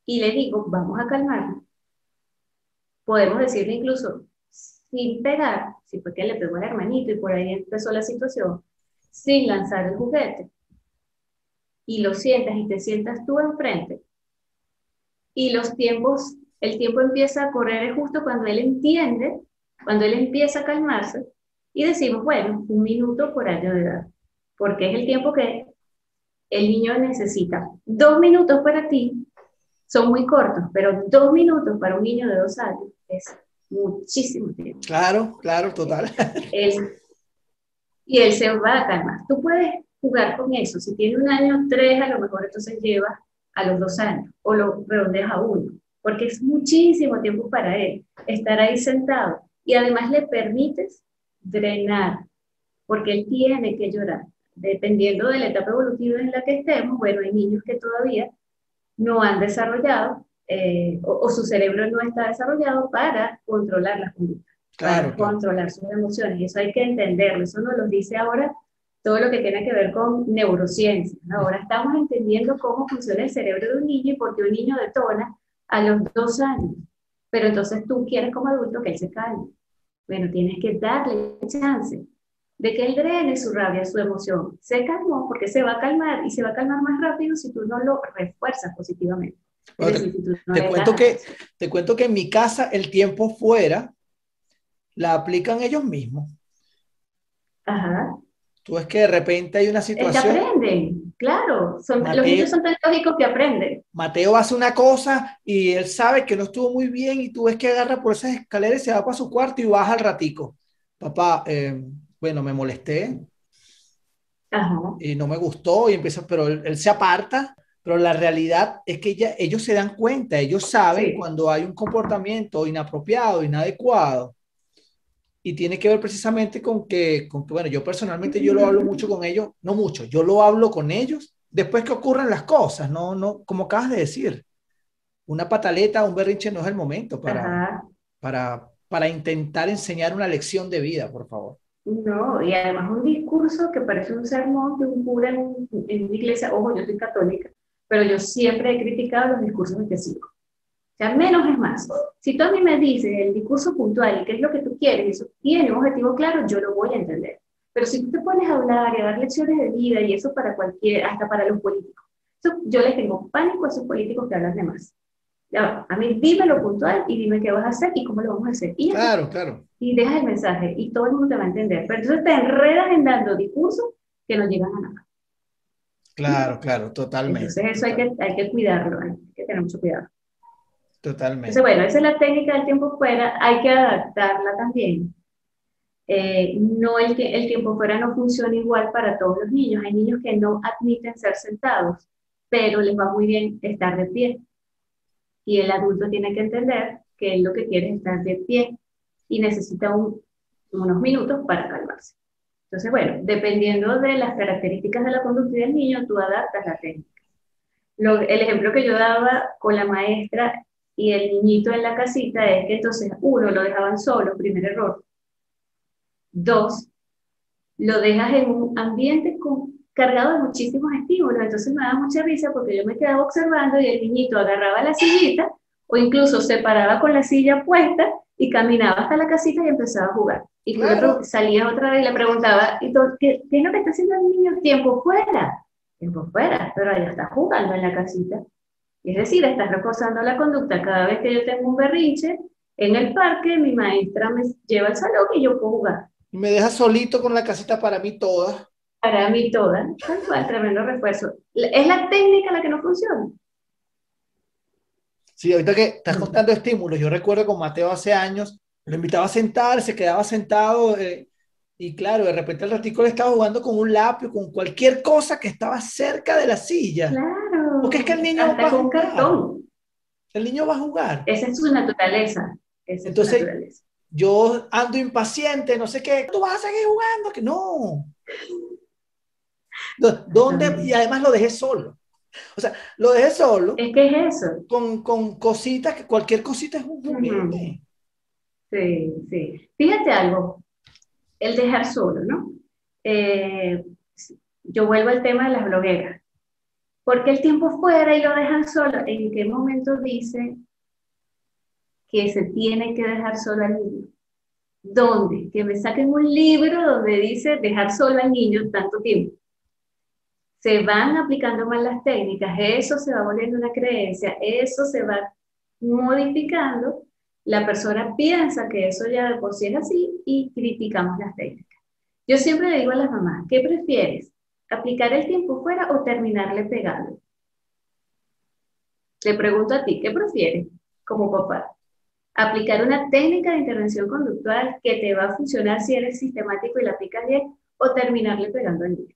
B: y le digo, vamos a calmarlo. Podemos decirle incluso, sin pegar, si fue que le pegó al hermanito y por ahí empezó la situación, sin lanzar el juguete, y lo sientas y te sientas tú enfrente, y los tiempos, el tiempo empieza a correr justo cuando él entiende, cuando él empieza a calmarse, y decimos, bueno, un minuto por año de edad, porque es el tiempo que el niño necesita. Dos minutos para ti son muy cortos, pero dos minutos para un niño de dos años es muchísimo tiempo.
A: Claro, claro, total.
B: y él se va a calmar. Tú puedes jugar con eso. Si tiene un año, tres, a lo mejor entonces lleva a los dos años o lo redondeas a uno, porque es muchísimo tiempo para él estar ahí sentado y además le permites drenar, porque él tiene que llorar. Dependiendo de la etapa evolutiva en la que estemos, bueno, hay niños que todavía no han desarrollado eh, o, su cerebro no está desarrollado para controlar las conductas, para controlar sus emociones. Y eso hay que entenderlo. Eso nos lo dice ahora todo lo que tiene que ver con neurociencia. Ahora estamos entendiendo cómo funciona el cerebro de un niño y por qué un niño detona a los dos años. Pero entonces tú quieres como adulto que él se calme. Bueno, tienes que darle chance de que él drene su rabia, su emoción. Se calmó porque se va a calmar y se va a calmar más rápido si tú no lo refuerzas positivamente
A: te, cuento que, te cuento que en mi casa el tiempo fuera la aplican ellos mismos.
B: Ajá.
A: Tú es que de repente hay una situación.
B: que aprenden, claro. los niños son tan lógicos que aprenden.
A: Mateo hace una cosa y él sabe que no estuvo muy bien y tú ves que agarra por esas escaleras y se va para su cuarto y baja al ratico. Papá, eh, bueno, me molesté.
B: Ajá.
A: Y no me gustó y empieza, pero él se aparta pero la realidad es que ya, ellos se dan cuenta, ellos saben cuando hay un comportamiento inapropiado, inadecuado. Y tiene que ver precisamente con que, con bueno, yo personalmente yo lo hablo mucho con ellos, no mucho, yo lo hablo con ellos después que ocurren las cosas, no, no, como acabas de decir, una pataleta, un berrinche no es el momento para, para, para intentar enseñar una lección de vida, por favor.
B: No, y además un discurso que parece un sermón de un cura en, en una iglesia, ojo, yo soy católica, pero yo siempre he criticado los discursos específicos. Sea, menos es más. Si tú a mí me dices el discurso puntual y qué es lo que tú quieres, y eso tiene un objetivo claro, yo lo voy a entender. Pero si tú te pones a hablar y a dar lecciones de vida y eso para cualquier, hasta para los políticos, yo les tengo pánico a esos políticos que hablan de más. Ya, a mí dime lo puntual y dime qué vas a hacer y cómo lo vamos a hacer. Y
A: claro, claro.
B: Y deja el mensaje y todo el mundo te va a entender. Pero entonces te enredas en dando discursos que no llegan a nada.
A: Claro, claro, totalmente.
B: Entonces eso hay que, hay que cuidarlo, hay que tener mucho cuidado.
A: Totalmente.
B: Entonces, bueno, esa es la técnica del tiempo fuera, hay que adaptarla también. Eh, no el, el tiempo fuera no funciona igual para todos los niños. Hay niños que no admiten ser sentados, pero les va muy bien estar de pie. Y el adulto tiene que entender que él lo que quiere es estar de pie y necesita unos minutos para calmarse. Entonces, bueno, dependiendo de las características de la conducta del niño, tú adaptas la técnica. el ejemplo que yo daba con la maestra y el niñito en la casita es que entonces, uno, lo dejaban solo, primer error. Dos, lo dejas en un ambiente cargado de muchísimos estímulos. Entonces me da mucha risa porque yo me quedaba observando y el niñito agarraba la sillita o incluso se paraba con la silla puesta y caminaba hasta la casita y empezaba a jugar. Y claro. salía otra vez y le preguntaba, ¿y ¿qué, ¿qué, es lo que está haciendo el niño? Tiempo fuera. Tiempo fuera, pero ahí está jugando en la casita. Es decir, está reforzando la conducta. Cada vez que yo tengo un berrinche en el parque, mi maestra me lleva al salón y yo puedo jugar.
A: Y me deja solito con la casita para mí toda.
B: Para mí toda. Tal tremendo refuerzo. Es la técnica la que no funciona.
A: Sí, ahorita que estás contando estímulos, yo recuerdo con Mateo hace años, lo invitaba a sentar, se quedaba sentado eh, y claro, de repente el ratico le estaba jugando con un lápiz, con cualquier cosa que estaba cerca de la silla.
B: Claro.
A: Porque es que el niño
B: va a jugar.
A: El niño va a jugar.
B: Esa es su naturaleza.
A: Entonces, yo ando impaciente, no sé qué, tú vas a seguir jugando, que no. ¿Dónde? Y además lo dejé solo. O sea, lo dejé solo.
B: Es que es eso.
A: Con, con cositas, que cualquier cosita es un
B: juguete. Sí, sí. Fíjate algo, el dejar solo, ¿no? Eh, yo vuelvo al tema de las blogueras. Porque el tiempo fuera y lo dejan solo. ¿En qué momento dice que se tiene que dejar solo al niño? ¿Dónde? Que me saquen un libro donde dice dejar solo al niño tanto tiempo se van aplicando mal las técnicas, eso se va volviendo una creencia, eso se va modificando, la persona piensa que eso ya de por sí es así y criticamos las técnicas. Yo siempre le digo a las mamás, ¿qué prefieres? ¿Aplicar el tiempo fuera o terminarle pegando? Le pregunto a ti, ¿qué prefieres como papá? ¿Aplicar una técnica de intervención conductual que te va a funcionar si eres sistemático y la aplicas bien o terminarle pegando al niño?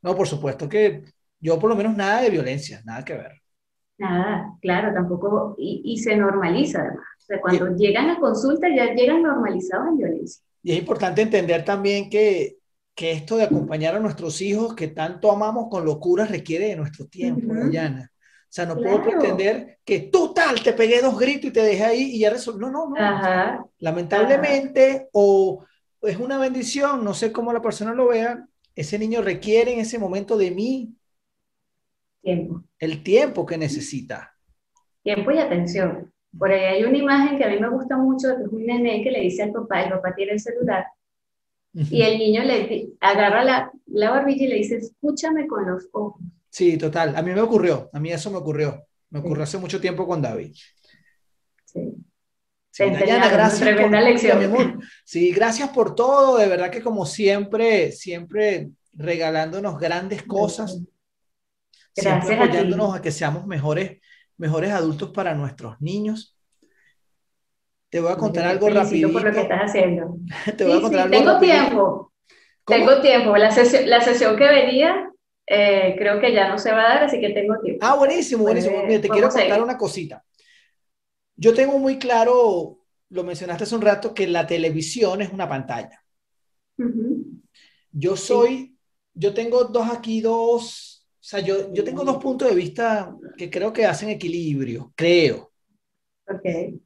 A: No, por supuesto que yo por lo menos nada de violencia, nada que ver.
B: Nada, claro, tampoco, y, se normaliza además. O sea, cuando llegan a consulta ya llegan normalizados en violencia.
A: Y es importante entender también que, que esto de acompañar a nuestros hijos que tanto amamos con locura requiere de nuestro tiempo, uh O sea, no puedo pretender que tú tal, te pegué dos gritos y te dejé ahí y ya resolví. No, no, no. lamentablemente, o es una bendición, no sé cómo la persona lo vea, ese niño requiere en ese momento de mí
B: tiempo.
A: el tiempo que necesita.
B: Tiempo y atención. Por ahí hay una imagen que a mí me gusta mucho, que es un nene que le dice al papá, el papá tiene el celular, y el niño le agarra la, la barbilla y le dice, escúchame con los ojos.
A: Sí, total. A mí me ocurrió, a mí eso me ocurrió. Me ocurrió hace mucho tiempo con David.
B: Sí.
A: Sí, gracias tremenda por, lección. Sí, gracias por todo, de verdad que como siempre, siempre regalándonos grandes cosas, gracias siempre apoyándonos a, que seamos mejores, mejores adultos para nuestros niños. Te voy a contar algo rápido.
B: por lo que estás haciendo.
A: Te voy a contar algo
B: Tengo tiempo. Tengo tiempo. La sesión, la sesión que venía eh, creo que ya no se va a dar, así que tengo tiempo.
A: Ah, buenísimo, buenísimo. Mira, te quiero contar una cosita. Yo tengo muy claro, lo mencionaste hace un rato, que la televisión es una pantalla. Yo soy, yo tengo dos aquí, dos, o sea, yo, yo tengo dos puntos de vista que creo que hacen equilibrio, creo.
B: Okay.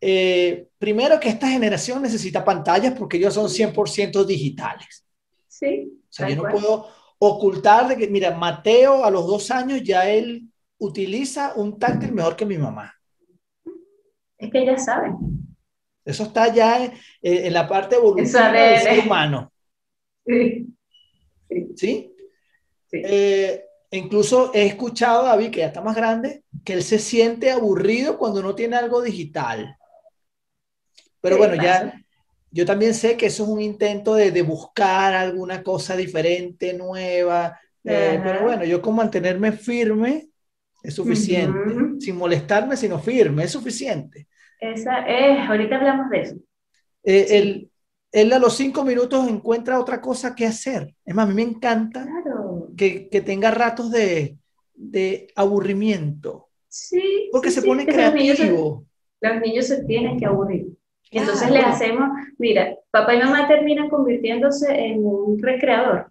A: Eh, primero que esta generación necesita pantallas porque ellos son 100% digitales.
B: Sí.
A: O sea, yo no puedo ocultar de que, mira, Mateo a los dos años ya él utiliza un táctil mejor que mi mamá.
B: Es que ya saben.
A: Eso está ya en, la parte evolutiva del ser humano.
B: Sí.
A: ¿Sí? Eh, incluso he escuchado a David, que ya está más grande, que él se siente aburrido cuando no tiene algo digital. Pero bueno, ya yo también sé que eso es un intento de, de buscar alguna cosa diferente, nueva. Eh, pero bueno, yo con mantenerme firme es suficiente. Sin molestarme, sino firme, es suficiente.
B: Esa es, ahorita hablamos de eso.
A: Eh, él, a los cinco minutos encuentra otra cosa que hacer. Es más, a mí me encanta que, que, tenga ratos de, de aburrimiento.
B: Sí.
A: Porque se pone creativo.
B: Los niños, se, tienen que aburrir. Entonces le hacemos, mira, papá y mamá terminan convirtiéndose en un recreador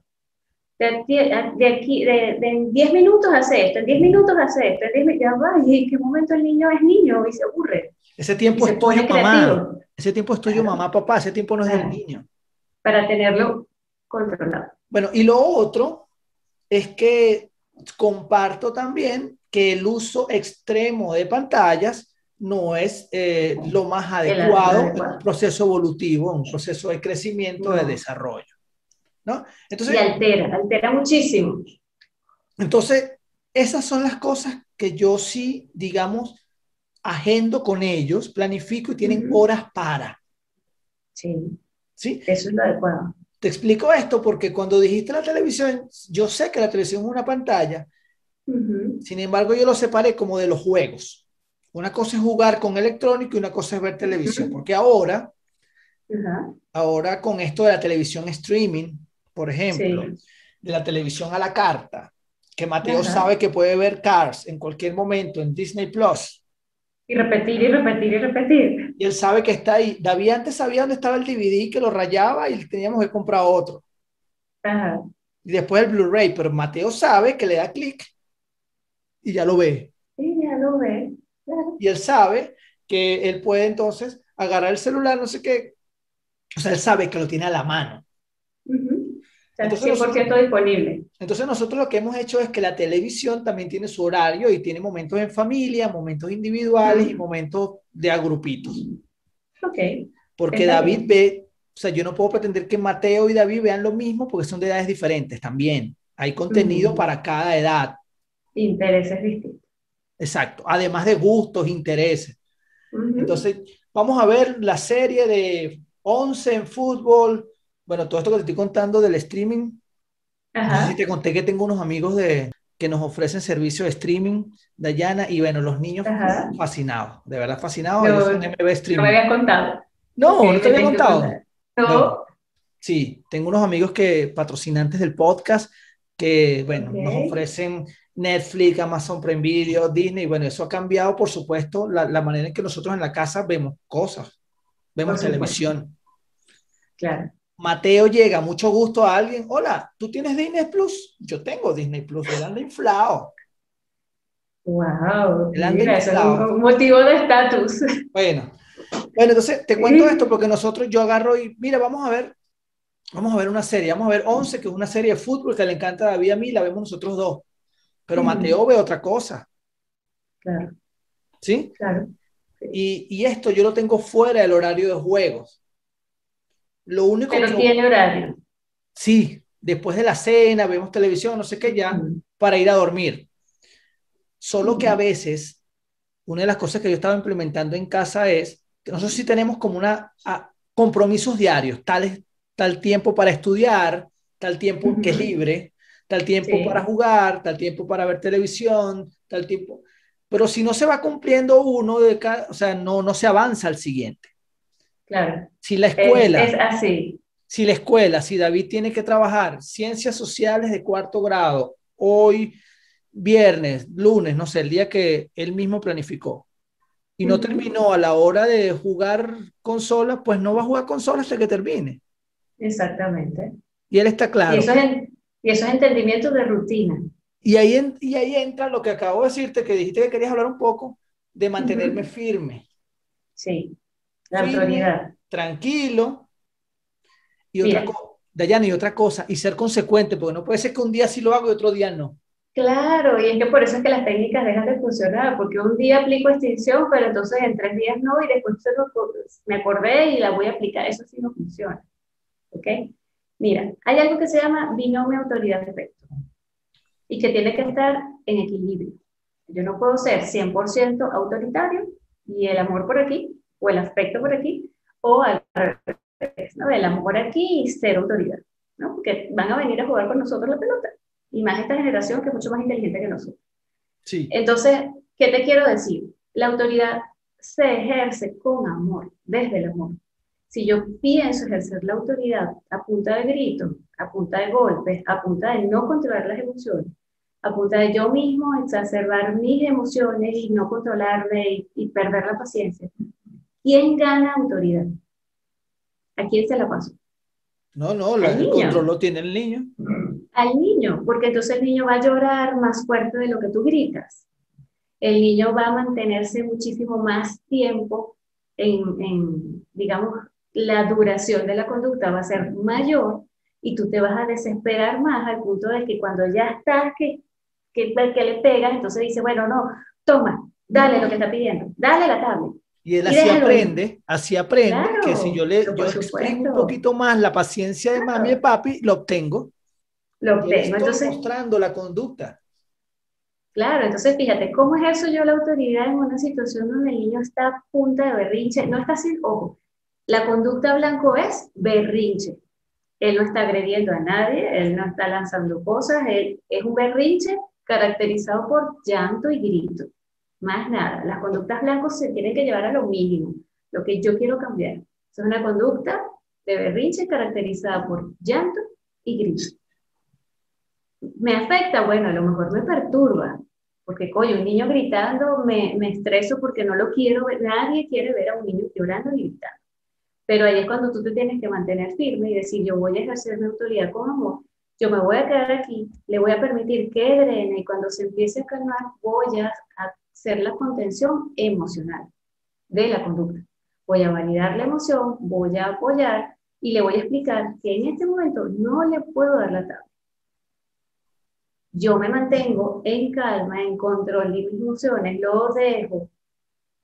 B: de, aquí, de, de, 10 minutos hace esto, en 10 minutos hace esto, en 10 ya va, y en qué momento el niño es niño y se aburre.
A: Ese tiempo es tuyo, mamá. Ese tiempo es tuyo, mamá, papá, ese tiempo no es del niño.
B: Para tenerlo controlado.
A: Bueno, y lo otro es que comparto también que el uso extremo de pantallas no es eh, lo más adecuado en un proceso evolutivo, un proceso de crecimiento, de desarrollo.
B: Entonces, y altera, altera muchísimo.
A: Entonces, esas son las cosas que yo sí, digamos, agendo con ellos, planifico y tienen horas para.
B: Sí.
A: ¿Sí?
B: Eso es lo adecuado.
A: Te explico esto porque cuando dijiste la televisión, yo sé que la televisión es una pantalla, sin embargo yo lo separé como de los juegos. Una cosa es jugar con electrónico y una cosa es ver televisión, porque ahora, ahora con esto de la televisión streaming, por ejemplo, de la televisión a la carta, que Mateo sabe que puede ver Cars en cualquier momento en Disney Plus.
B: Y repetir y repetir y repetir.
A: Y él sabe que está ahí. David antes sabía dónde estaba el DVD, que lo rayaba y teníamos que comprar otro.
B: Ajá.
A: Y después el Blu-ray, pero Mateo sabe que le da clic y ya lo ve.
B: Y ya lo ve.
A: Y él sabe que él puede entonces agarrar el celular, no sé qué. O sea, él sabe que lo tiene a la mano.
B: Entonces, 100% disponible.
A: Entonces nosotros lo que hemos hecho es que la televisión también tiene su horario y tiene momentos en familia, momentos individuales y momentos de agrupitos.
B: Ok.
A: Porque David ve, o sea, yo no puedo pretender que Mateo y David vean lo mismo porque son de edades diferentes también. Hay contenido para cada edad.
B: Intereses distintos.
A: Exacto. Además de gustos, intereses. Entonces, vamos a ver la serie de 11 en fútbol, bueno, todo esto que te estoy contando del streaming, Ajá. te conté que tengo unos amigos de, que nos ofrecen servicio de streaming, Dayana, y bueno, los niños fascinados, de verdad fascinados.
B: No, no me habías contado.
A: No, no te había contado. No. sí, tengo unos amigos que, patrocinantes del podcast, que, bueno, nos ofrecen Netflix, Amazon Prime Video, Disney, bueno, eso ha cambiado, por supuesto, la, la manera en que nosotros en la casa vemos cosas, vemos televisión.
B: Claro.
A: Mateo llega, mucho gusto a alguien. Hola, ¿tú tienes Disney Plus? Yo tengo Disney Plus, le anda inflado.
B: Wow, mira, es un motivo de estatus.
A: Bueno, bueno, entonces te cuento esto porque nosotros yo agarro y mira, vamos a ver, vamos a ver una serie, vamos a ver 11, que es una serie de fútbol que le encanta a David a mí, la vemos nosotros dos. Pero Mateo ve otra cosa.
B: Claro.
A: ¿Sí?
B: Claro.
A: Y, y esto yo lo tengo fuera del horario de juegos. Lo único
B: Pero tiene horario.
A: Sí, después de la cena, vemos televisión, no sé qué ya, para ir a dormir. Solo que a veces, una de las cosas que yo estaba implementando en casa es que nosotros sí tenemos como una compromisos diarios, tales, tal tiempo para estudiar, tal tiempo que es libre, tal tiempo para jugar, tal tiempo para ver televisión, tal tiempo. Pero si no se va cumpliendo uno de cada, o sea, no, no se avanza al siguiente.
B: Claro.
A: Si la escuela.
B: Es, así.
A: Si la escuela, si David tiene que trabajar ciencias sociales de cuarto grado, hoy, viernes, lunes, no sé, el día que él mismo planificó, y no terminó a la hora de jugar consola, pues no va a jugar consola hasta que termine.
B: Exactamente.
A: Y él está claro.
B: Y eso es, y eso es entendimiento de rutina.
A: Y ahí, y ahí entra lo que acabo de decirte, que dijiste que querías hablar un poco de mantenerme firme.
B: Sí. La autoridad.
A: Tranquilo. Y otra cosa, Dayana, y otra cosa, y ser consecuente, porque no puede ser que un día sí lo hago y otro día no.
B: Claro, y es que por eso es que las técnicas dejan de funcionar, porque un día aplico extinción, pero entonces en tres días no, y después me acordé y la voy a aplicar. Eso sí no funciona. ¿Ok? Mira, hay algo que se llama binomio autoridad-efecto y que tiene que estar en equilibrio. Yo no puedo ser 100% autoritario y el amor por aquí, o el aspecto por aquí, o al revés, ¿no? El amor aquí y ser autoridad, ¿no? Porque van a venir a jugar con nosotros la pelota. Y más esta generación que es mucho más inteligente que nosotros.
A: Sí.
B: Entonces, ¿qué te quiero decir? La autoridad se ejerce con amor, desde el amor. Si yo pienso ejercer la autoridad a punta de gritos, a punta de golpes, a punta de no controlar las emociones, a punta de yo mismo exacerbar mis emociones y no controlarme y, y perder la paciencia, ¿Quién gana autoridad? ¿A quién se la pasó?
A: No, no, el control lo tiene el niño.
B: Al niño, porque entonces el niño va a llorar más fuerte de lo que tú gritas. El niño va a mantenerse muchísimo más tiempo en, en, digamos, la duración de la conducta va a ser mayor y tú te vas a desesperar más al punto de que cuando ya estás que, que, que le pegas, entonces dice, bueno, no, toma, dale lo que está pidiendo, dale la tablet,
A: y él así aprende, así aprende que si yo le yo exprimo un poquito más la paciencia de mami y papi, lo obtengo.
B: Lo obtengo.
A: Estoy entonces, mostrando la conducta.
B: Claro, entonces fíjate, ¿cómo ejerzo yo la autoridad en una situación donde el niño está a punta de berrinche? No está sin ojo. La conducta blanco es berrinche. Él no está agrediendo a nadie, él no está lanzando cosas, él es un berrinche caracterizado por llanto y grito. Más nada, las conductas blancos se tienen que llevar a lo mínimo, lo que yo quiero cambiar. Es una conducta de berrinche caracterizada por llanto y grito. ¿Me afecta? Bueno, a lo mejor me perturba, Porque, coño, un niño gritando, me, me estreso porque no lo quiero ver. Nadie quiere ver a un niño llorando ni gritando. Pero ahí es cuando tú te tienes que mantener firme y decir, yo voy a ejercer mi autoridad con amor, yo me voy a quedar aquí, le voy a permitir que drene y cuando se empiece a calmar voy a hacer la contención emocional de la conducta. Voy a validar la emoción, voy a apoyar y le voy a explicar que en este momento no le puedo dar la tabla. Yo me mantengo en calma, en control de mis emociones, lo dejo.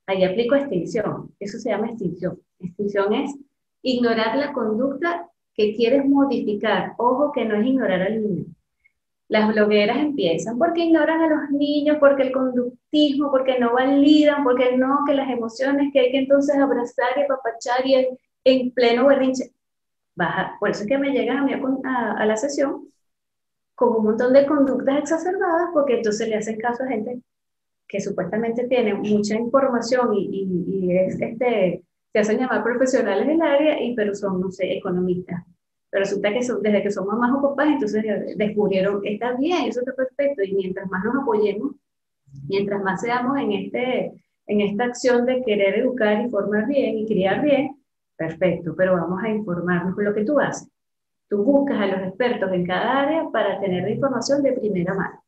B: Ahí aplico extinción. Eso se llama extinción. Extinción es ignorar la conducta que quieres modificar. Ojo que no es ignorar al niño. Las blogueras empiezan porque ignoran a los niños, porque el conductismo, porque no validan, porque no, que las emociones que hay que entonces abrazar y apapachar y en, pleno berrinche. Baja. Por eso es que me llegan a, mí a, la sesión con un montón de conductas exacerbadas, porque entonces le hacen caso a gente que supuestamente tiene mucha información y, es este, se hacen llamar profesionales del área, y, pero son, no sé, economistas. Pero resulta que desde que son mamás ocupadas, entonces descubrieron, está bien, eso está perfecto, y mientras más nos apoyemos, mientras más seamos en, este, en esta acción de querer educar y formar bien y criar bien, perfecto, pero vamos a informarnos con lo que tú haces. Tú buscas a los expertos en cada área para tener la información de primera mano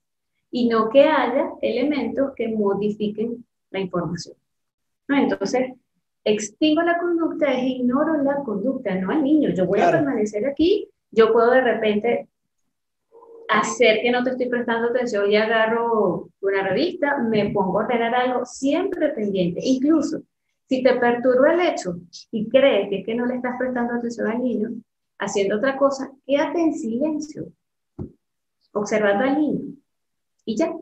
B: y no que haya elementos que modifiquen la información. ¿No? Entonces, extingo la conducta es ignoro la conducta, no al niño. Yo voy a permanecer aquí, yo puedo de repente hacer que no te estoy prestando atención y agarro una revista, me pongo a ordenar algo siempre pendiente. Incluso si te perturba el hecho y crees que, es que no le estás prestando atención al niño, haciendo otra cosa, quédate en silencio, observando al niño. Y ya,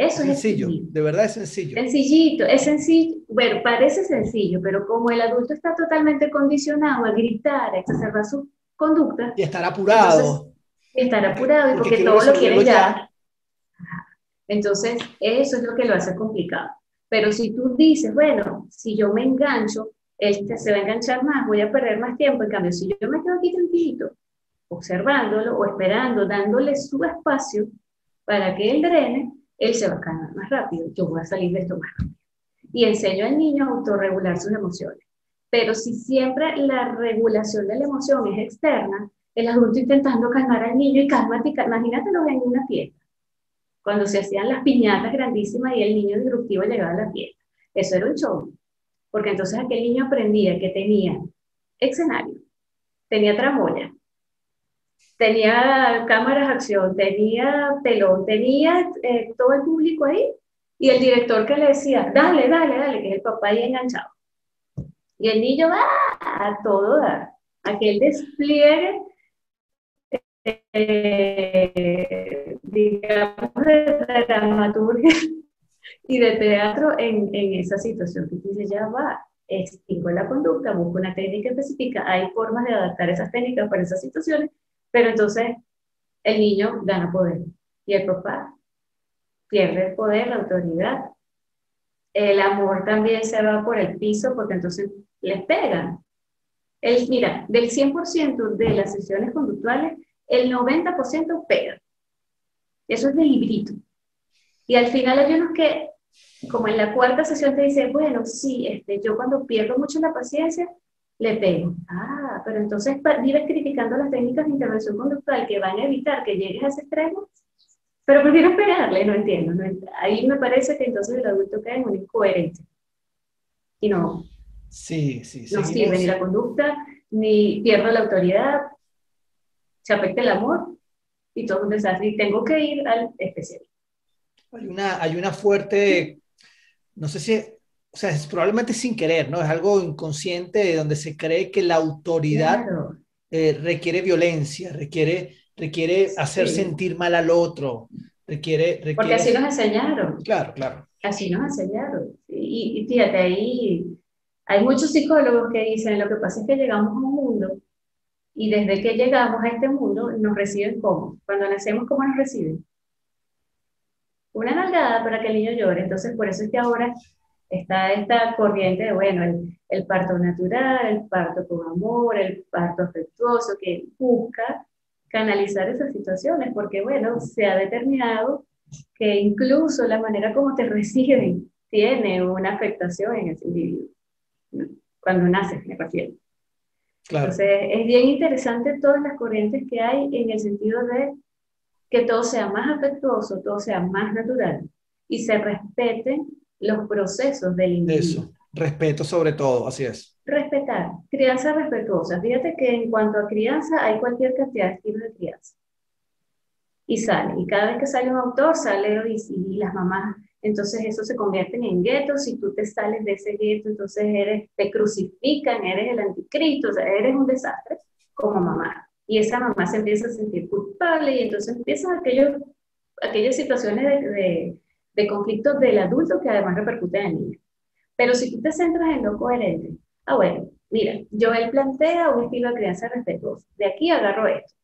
B: eso es
A: sencillo, de verdad es sencillo.
B: Sencillito, es sencillo, bueno, parece sencillo, pero como el adulto está totalmente condicionado a gritar, a exacerbar su conducta.
A: Y estar apurado.
B: y estar apurado y porque, todo lo quiere ya. Entonces, eso es lo que lo hace complicado. Pero si tú dices, bueno, si yo me engancho, este se va a enganchar más, voy a perder más tiempo. En cambio, si yo me quedo aquí tranquilito, observándolo o esperando, dándole su espacio para que él drene, él se va a calmar más rápido, yo voy a salir de esto más rápido. Y enseño al niño a autorregular sus emociones. Pero si siempre la regulación de la emoción es externa, el adulto intentando calmar al niño y cálmate, imagínatelo en una fiesta, cuando se hacían las piñatas grandísimas y el niño disruptivo llegaba a la fiesta. Eso era un show, porque entonces aquel niño aprendía que tenía escenario, tenía tramoya, tenía cámaras de acción, tenía telón, tenía eh, todo el público ahí y el director que le decía, dale, dale, dale, que es el papá ahí enganchado. Y el niño va a todo dar, aquel despliegue, eh, digamos, de dramaturgia y de teatro en, en esa situación que dice, ya va, extingo la conducta, busco una técnica específica, hay formas de adaptar esas técnicas para esas situaciones pero entonces el niño gana poder y el papá pierde el poder, la autoridad. El amor también se va por el piso porque entonces les pegan. El, mira, del 100% de las sesiones conductuales, el 90% pega. Eso es de librito. Y al final hay unos que, como en la cuarta sesión, te dicen, bueno, sí, este, yo cuando pierdo mucho la paciencia, le pego. Ah, pero entonces vives criticando las técnicas de intervención conductual que van a evitar que llegues a ese extremo, pero prefiero pegarle, no entiendo. ahí me parece que entonces el adulto cae en un incoherente. Y no.
A: Sí, sí,
B: No sirve ni la conducta, ni pierdo la autoridad, se afecta el amor y todo un desastre. Y tengo que ir al especialista.
A: Hay una, hay una fuerte, no sé si o sea, es probablemente sin querer, ¿no? Es algo inconsciente donde se cree que la autoridad eh, requiere violencia, requiere, requiere hacer sentir mal al otro, requiere, requiere...
B: Porque así nos enseñaron.
A: Claro, claro.
B: Así nos enseñaron. Y, y fíjate, ahí hay muchos psicólogos que dicen, lo que pasa es que llegamos a un mundo y desde que llegamos a este mundo nos reciben como. Cuando nacemos, ¿cómo nos reciben? Una nalgada para que el niño llore. Entonces, por eso es que ahora está esta corriente de, bueno, el, el, parto natural, el parto con amor, el parto afectuoso, que busca canalizar esas situaciones, porque, bueno, se ha determinado que incluso la manera como te reciben tiene una afectación en ese individuo. Cuando naces, me refiero. Entonces, es bien interesante todas las corrientes que hay en el sentido de que todo sea más afectuoso, todo sea más natural y se respeten los procesos del individuo.
A: Eso, respeto sobre todo, así es.
B: Respetar, crianza respetuosa. Fíjate que en cuanto a crianza hay cualquier cantidad de estilos de crianza. Y sale, y cada vez que sale un autor, sale y, y las mamás entonces eso se convierte en guetos, si tú te sales de ese gueto, entonces eres, te crucifican, eres el anticristo, o sea, eres un desastre como mamá. Y esa mamá se empieza a sentir culpable y entonces empiezan aquellos, aquellas situaciones de, de, de conflictos del adulto que además repercuten en el niño. Pero si tú te centras en lo coherente, ah, bueno, mira, yo él plantea un estilo de crianza respetuoso, de aquí agarro esto.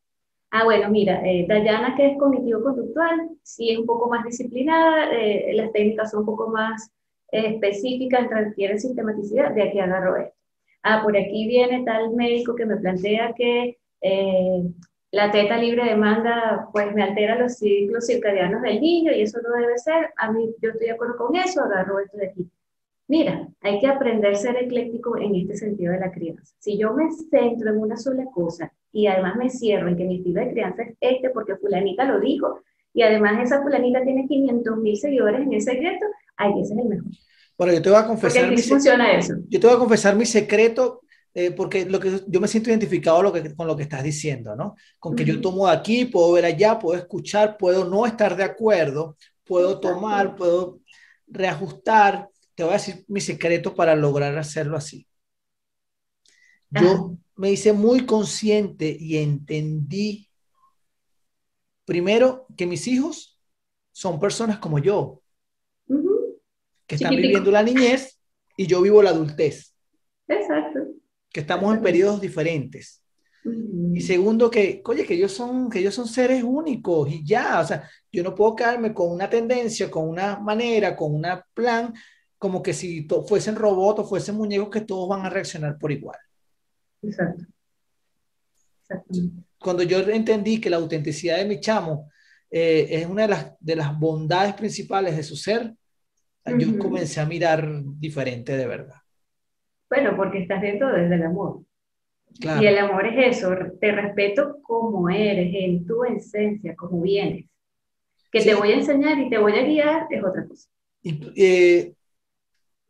B: Ah, bueno, mira, eh, Dayana, que es cognitivo-conductual, sí es un poco más disciplinada, eh, las técnicas son un poco más eh, específicas, requieren sistematicidad, de aquí agarro esto. Ah, por aquí viene tal médico que me plantea que eh, la teta libre demanda, pues me altera los ciclos circadianos del niño y eso no debe ser. A mí, yo estoy de acuerdo con eso, agarro esto de aquí. Mira, hay que aprender a ser ecléctico en este sentido de la crianza. Si yo me centro en una sola cosa y además me cierro en que mi estilo de crianza es este porque fulanita lo dijo y además esa fulanita tiene 500 mil seguidores en ese secreto, ahí ese es el mejor.
A: Bueno, yo te voy a confesar.
B: Mi funciona eso.
A: Yo te voy a confesar mi secreto eh, porque lo que, yo me siento identificado lo que, con lo que estás diciendo, ¿no? Con que yo tomo aquí, puedo ver allá, puedo escuchar, puedo no estar de acuerdo, puedo tomar, puedo reajustar, te voy a decir mi secreto para lograr hacerlo así. Yo me hice muy consciente y entendí, primero, que mis hijos son personas como yo, que están viviendo la niñez y yo vivo la adultez.
B: Exacto.
A: Que estamos en periodos diferentes. Y segundo, que, oye, que ellos, son, que ellos son seres únicos y ya, o sea, yo no puedo quedarme con una tendencia, con una manera, con un plan, como que si fuesen robots o fuesen muñecos que todos van a reaccionar por igual.
B: Exacto.
A: Cuando yo entendí que la autenticidad de mi chamo eh, es una de las, de las bondades principales de su ser, yo comencé a mirar diferente de verdad.
B: Bueno, porque estás dentro desde el amor. Claro. Y el amor es eso, te respeto como eres, en tu esencia, como vienes. Que te voy a enseñar y te voy a guiar es otra cosa.
A: Eh,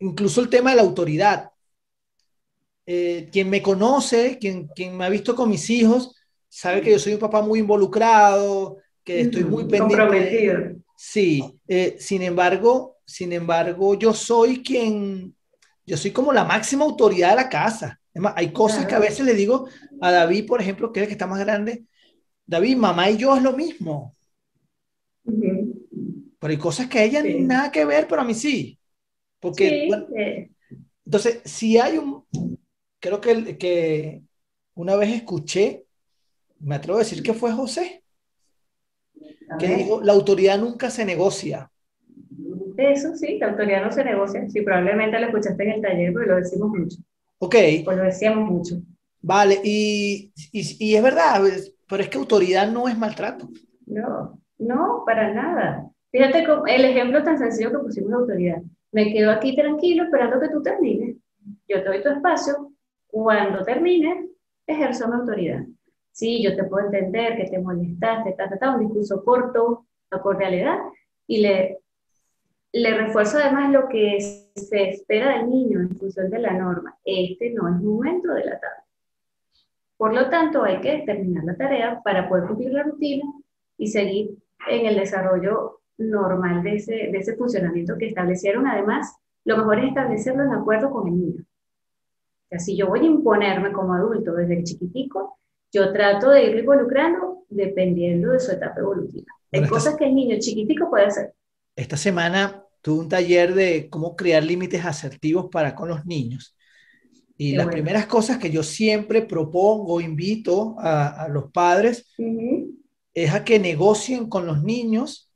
A: incluso el tema de la autoridad. Eh, quien me conoce, quien, quien me ha visto con mis hijos, sabe que yo soy un papá muy involucrado, que estoy muy pendiente.
B: Comprometido.
A: Sí, eh, sin embargo, sin embargo, yo soy quien, yo soy como la máxima autoridad de la casa. hay cosas que a veces le digo a David, por ejemplo, que es el que está más grande, David, mamá y yo es lo mismo. Pero hay cosas que a ella nada que ver, pero a mí sí. Porque, entonces, si hay un, creo que, que una vez escuché, me atrevo a decir que fue José, que dijo, la autoridad nunca se negocia.
B: Eso sí, la autoridad no se negocia. Sí, probablemente lo escuchaste en el taller, porque lo decimos mucho.
A: Ok.
B: Pues lo decíamos mucho.
A: Vale, y, y, y es verdad, pero es que autoridad no es maltrato.
B: No, no, para nada. Fíjate el ejemplo tan sencillo que pusimos de autoridad me quedo aquí tranquilo esperando que tú termines. Yo te doy tu espacio. Cuando termines, ejerzo mi autoridad. Sí, yo te puedo entender que te molestaste, ta, ta, ta, un discurso corto, a cordialidad, y le, le refuerzo además lo que se espera del niño en función de la norma. Este no es momento de la tarde. Por lo tanto, hay que terminar la tarea para poder cumplir la rutina y seguir en el desarrollo normal de ese, de ese funcionamiento que establecieron. Además, lo mejor es establecerlo en acuerdo con el niño. O sea, si yo voy a imponerme como adulto desde el chiquitico, yo trato de irlo involucrando dependiendo de su etapa evolutiva. Hay cosas que el niño chiquitico puede hacer.
A: Esta semana tuve un taller de cómo crear límites asertivos para con los niños. Y las primeras cosas que yo siempre propongo, invito a, a los padres, es a que negocien con los niños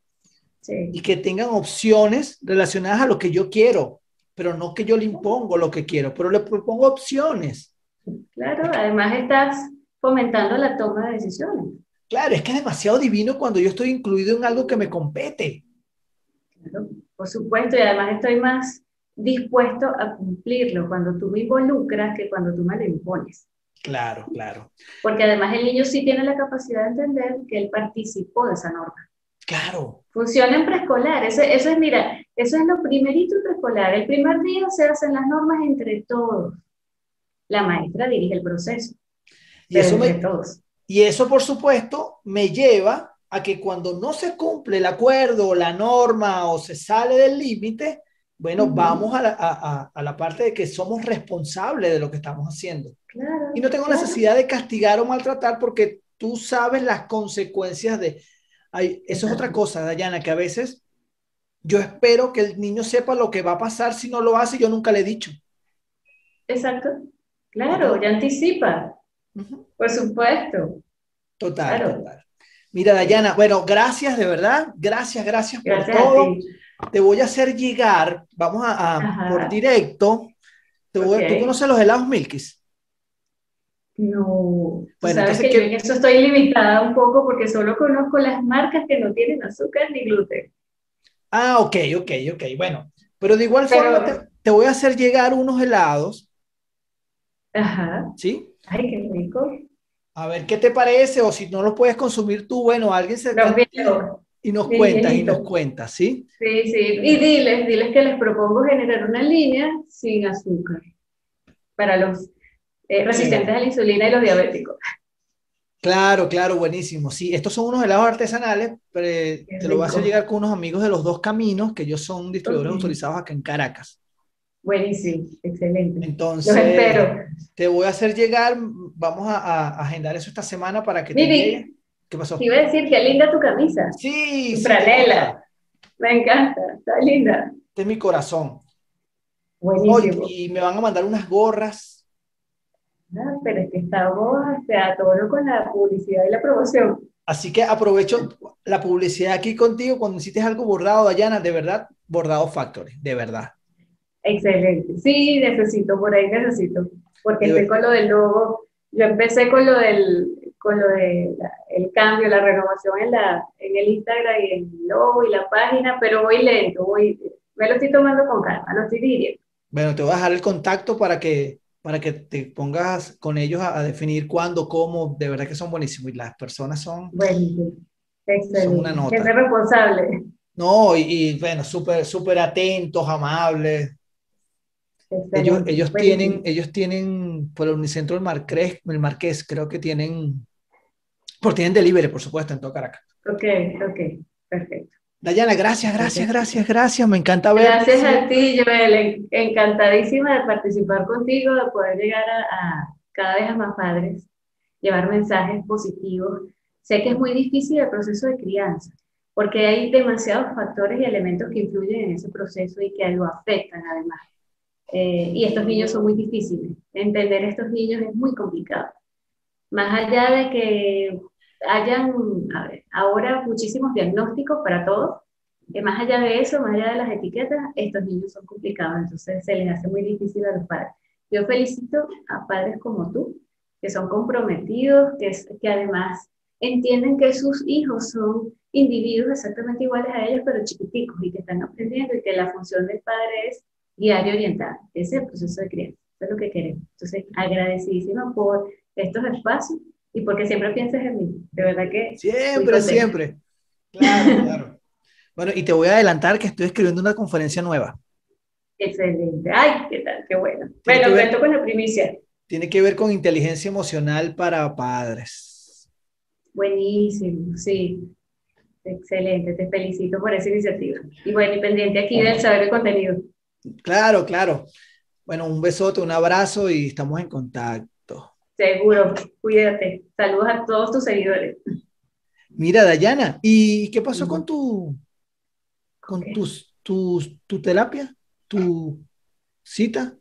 A: y que tengan opciones relacionadas a lo que yo quiero, pero no que yo le impongo lo que quiero, pero le propongo opciones.
B: Claro, además estás fomentando la toma de decisiones.
A: Claro, es que es demasiado divino cuando yo estoy incluido en algo que me compete.
B: Por supuesto, y además estoy más dispuesto a cumplirlo cuando tú me involucras que cuando tú me lo impones.
A: Claro, claro.
B: Porque además el niño sí tiene la capacidad de entender que él participó de esa norma.
A: Claro.
B: Funciona en preescolar. Eso, eso es, mira, eso es lo primerito en preescolar. El primer día se hacen las normas entre todos. La maestra dirige el proceso.
A: Y eso, todos. y eso, por supuesto, me lleva a que cuando no se cumple el acuerdo la norma o se sale del límite, bueno, vamos a la, a, a la, parte de que somos responsables de lo que estamos haciendo.
B: Claro,
A: y no tengo necesidad de castigar o maltratar porque tú sabes las consecuencias de... Ay, eso es otra cosa, Dayana, que a veces yo espero que el niño sepa lo que va a pasar si no lo hace y yo nunca le he dicho.
B: Exacto. Claro, ya anticipa. Por supuesto.
A: Total, total. Mira, Dayana, bueno, gracias de verdad. Gracias, gracias por todo te voy a hacer llegar, vamos a, por directo, ¿tú conoces los helados Milkis?
B: No, bueno, sabes que, yo en eso estoy limitada un poco porque solo conozco las marcas que no tienen azúcar ni gluten.
A: Ah, ok, ok, ok, bueno, pero de igual forma te, te, voy a hacer llegar unos helados.
B: Ajá.
A: ¿Sí?
B: Ay, qué rico.
A: A ver qué te parece, o si no los puedes consumir tú, bueno, alguien se... Y nos cuentas, y nos cuentas, ¿sí?
B: Sí, sí. Y diles, diles que les propongo generar una línea sin azúcar para los eh, resistentes a la insulina y los diabéticos.
A: Claro, claro, buenísimo. Sí, estos son unos helados artesanales, pero eh, te lo voy a llegar con unos amigos de los dos caminos, que ellos son distribuidores autorizados acá en Caracas.
B: Buenísimo, excelente.
A: Entonces, espero. te voy a hacer llegar, vamos a, agendar eso esta semana para que te llegue. ¿Qué pasó?
B: Te iba a decir, qué linda tu camisa.
A: Sí,
B: tu franela. Me encanta, está linda.
A: Este es mi corazón.
B: Buenísimo.
A: y me van a mandar unas gorras.
B: Ah, pero es que estamos o sea, todo con la publicidad y la promoción.
A: Así que aprovecho la publicidad aquí contigo cuando necesites algo bordado, Dayana, de verdad, bordado Factory, de verdad.
B: Excelente. Sí, necesito, por ahí necesito. Porque estoy con lo del logo. Yo empecé con lo del con lo del el cambio, la renovación en, la, en el Instagram y el logo y la página, pero voy lento, voy, me lo estoy tomando con calma, lo estoy dirigiendo.
A: Bueno, te voy a dejar el contacto para que, para que te pongas con ellos a, definir cuándo, cómo, de verdad que son buenísimos y las personas son...
B: Buenísimo, excelente. Son una nota. Gente responsable.
A: No, y, y bueno, súper, súper atentos, amables. Ellos, ellos tienen, ellos tienen, por el Unicentro del Marqués, el Marqués, creo que tienen porque tienen delivery, por supuesto, en todo Caracas.
B: Ok, ok, perfecto.
A: Dayana, gracias, gracias, gracias, gracias. Me encanta ver.
B: Gracias a ti, Joel. Encantadísima de participar contigo, de poder llegar a, cada vez a más padres, llevar mensajes positivos. Sé que es muy difícil el proceso de crianza, porque hay demasiados factores y elementos que influyen en ese proceso y que lo afectan además. Eh, y estos niños son muy difíciles. Entender a estos niños es muy complicado. Más allá de que hayan ahora muchísimos diagnósticos para todos, que más allá de eso, más allá de las etiquetas, estos niños son complicados, entonces se les hace muy difícil a los padres. Yo felicito a padres como tú, que son comprometidos, que, que además entienden que sus hijos son individuos exactamente iguales a ellos, pero chiquiticos y que están aprendiendo y que la función del padre es y orientar. Ese es el proceso de crianza, eso es lo que queremos. Entonces, agradecidísima por estos espacios y porque siempre piensas en mí. De verdad que.
A: Siempre, siempre. Claro, claro. Bueno, y te voy a adelantar que estoy escribiendo una conferencia nueva.
B: Excelente. Ay, qué tal, qué bueno. Bueno, cuento con la primicia.
A: Tiene que ver con inteligencia emocional para padres.
B: Buenísimo, sí. Excelente, te felicito por esa iniciativa. Y bueno, y pendiente aquí del saber el contenido.
A: Claro, claro. Bueno, un besote, un abrazo y estamos en contacto.
B: Seguro, cuídate. Saludos a todos tus seguidores.
A: Mira, Dayana, ¿y qué pasó con tu, con tus, tu terapia, tu cita?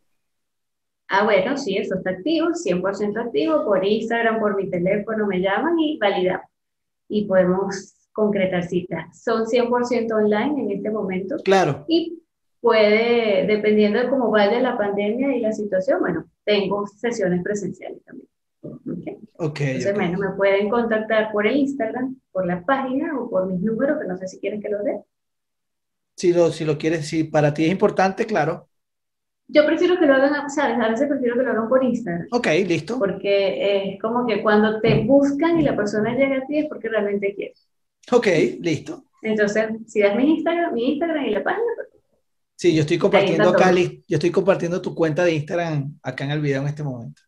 B: Ah, bueno, sí, eso está activo, 100% activo, por Instagram, por mi teléfono, me llaman y validamos. Y podemos concretar citas. Son 100% online en este momento.
A: Claro.
B: Y puede, dependiendo de cómo vaya la pandemia y la situación, bueno, tengo sesiones presenciales también.
A: Ok.
B: Entonces, bueno, me pueden contactar por el Instagram, por la página o por mis números, que no sé si quieren que los dé.
A: Si lo, si lo quieres, si para ti es importante, claro.
B: Yo prefiero que lo hagan, ¿sabes? A veces prefiero que lo hagan por Instagram.
A: Ok, listo.
B: Porque es como que cuando te buscan y la persona llega a ti es porque realmente quiere.
A: Ok, listo.
B: Entonces, si das mi Instagram, mi Instagram y la página. Pues,
A: sí, yo estoy compartiendo acá, yo estoy compartiendo tu cuenta de Instagram acá en el video en este momento.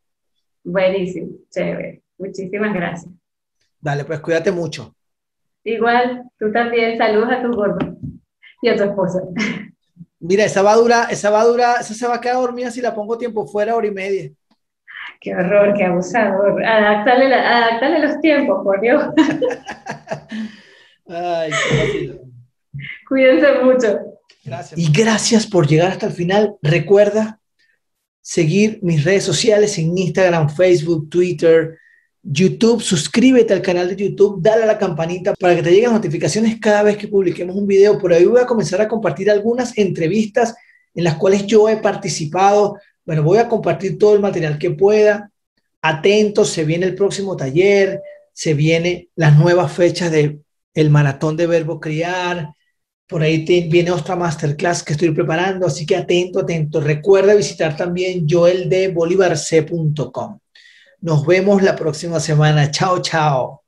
B: Buenísimo, chévere. Muchísimas gracias.
A: Dale, pues cuídate mucho.
B: Igual, tú también, saludos a tu gordo y a tu esposa.
A: Mira, esa va a durar, esa va a durar, esa se va a quedar dormida si la pongo tiempo fuera, hora y media.
B: Qué horror, qué abusador. Adaptarle, adaptarle los tiempos, por Dios.
A: Ay, qué
B: Cuídense mucho.
A: Gracias. Y gracias por llegar hasta el final. Recuerda seguir mis redes sociales en Instagram, Facebook, Twitter, YouTube, suscríbete al canal de YouTube, dale a la campanita para que te lleguen notificaciones cada vez que publiquemos un video. Por ahí voy a comenzar a compartir algunas entrevistas en las cuales yo he participado. Bueno, voy a compartir todo el material que pueda. Atentos, se viene el próximo taller, se viene las nuevas fechas de el maratón de verbo criar. Por ahí viene otra masterclass que estoy preparando, así que atento, atento. Recuerda visitar también joeldebolivarc.com. Nos vemos la próxima semana. Chao, chao.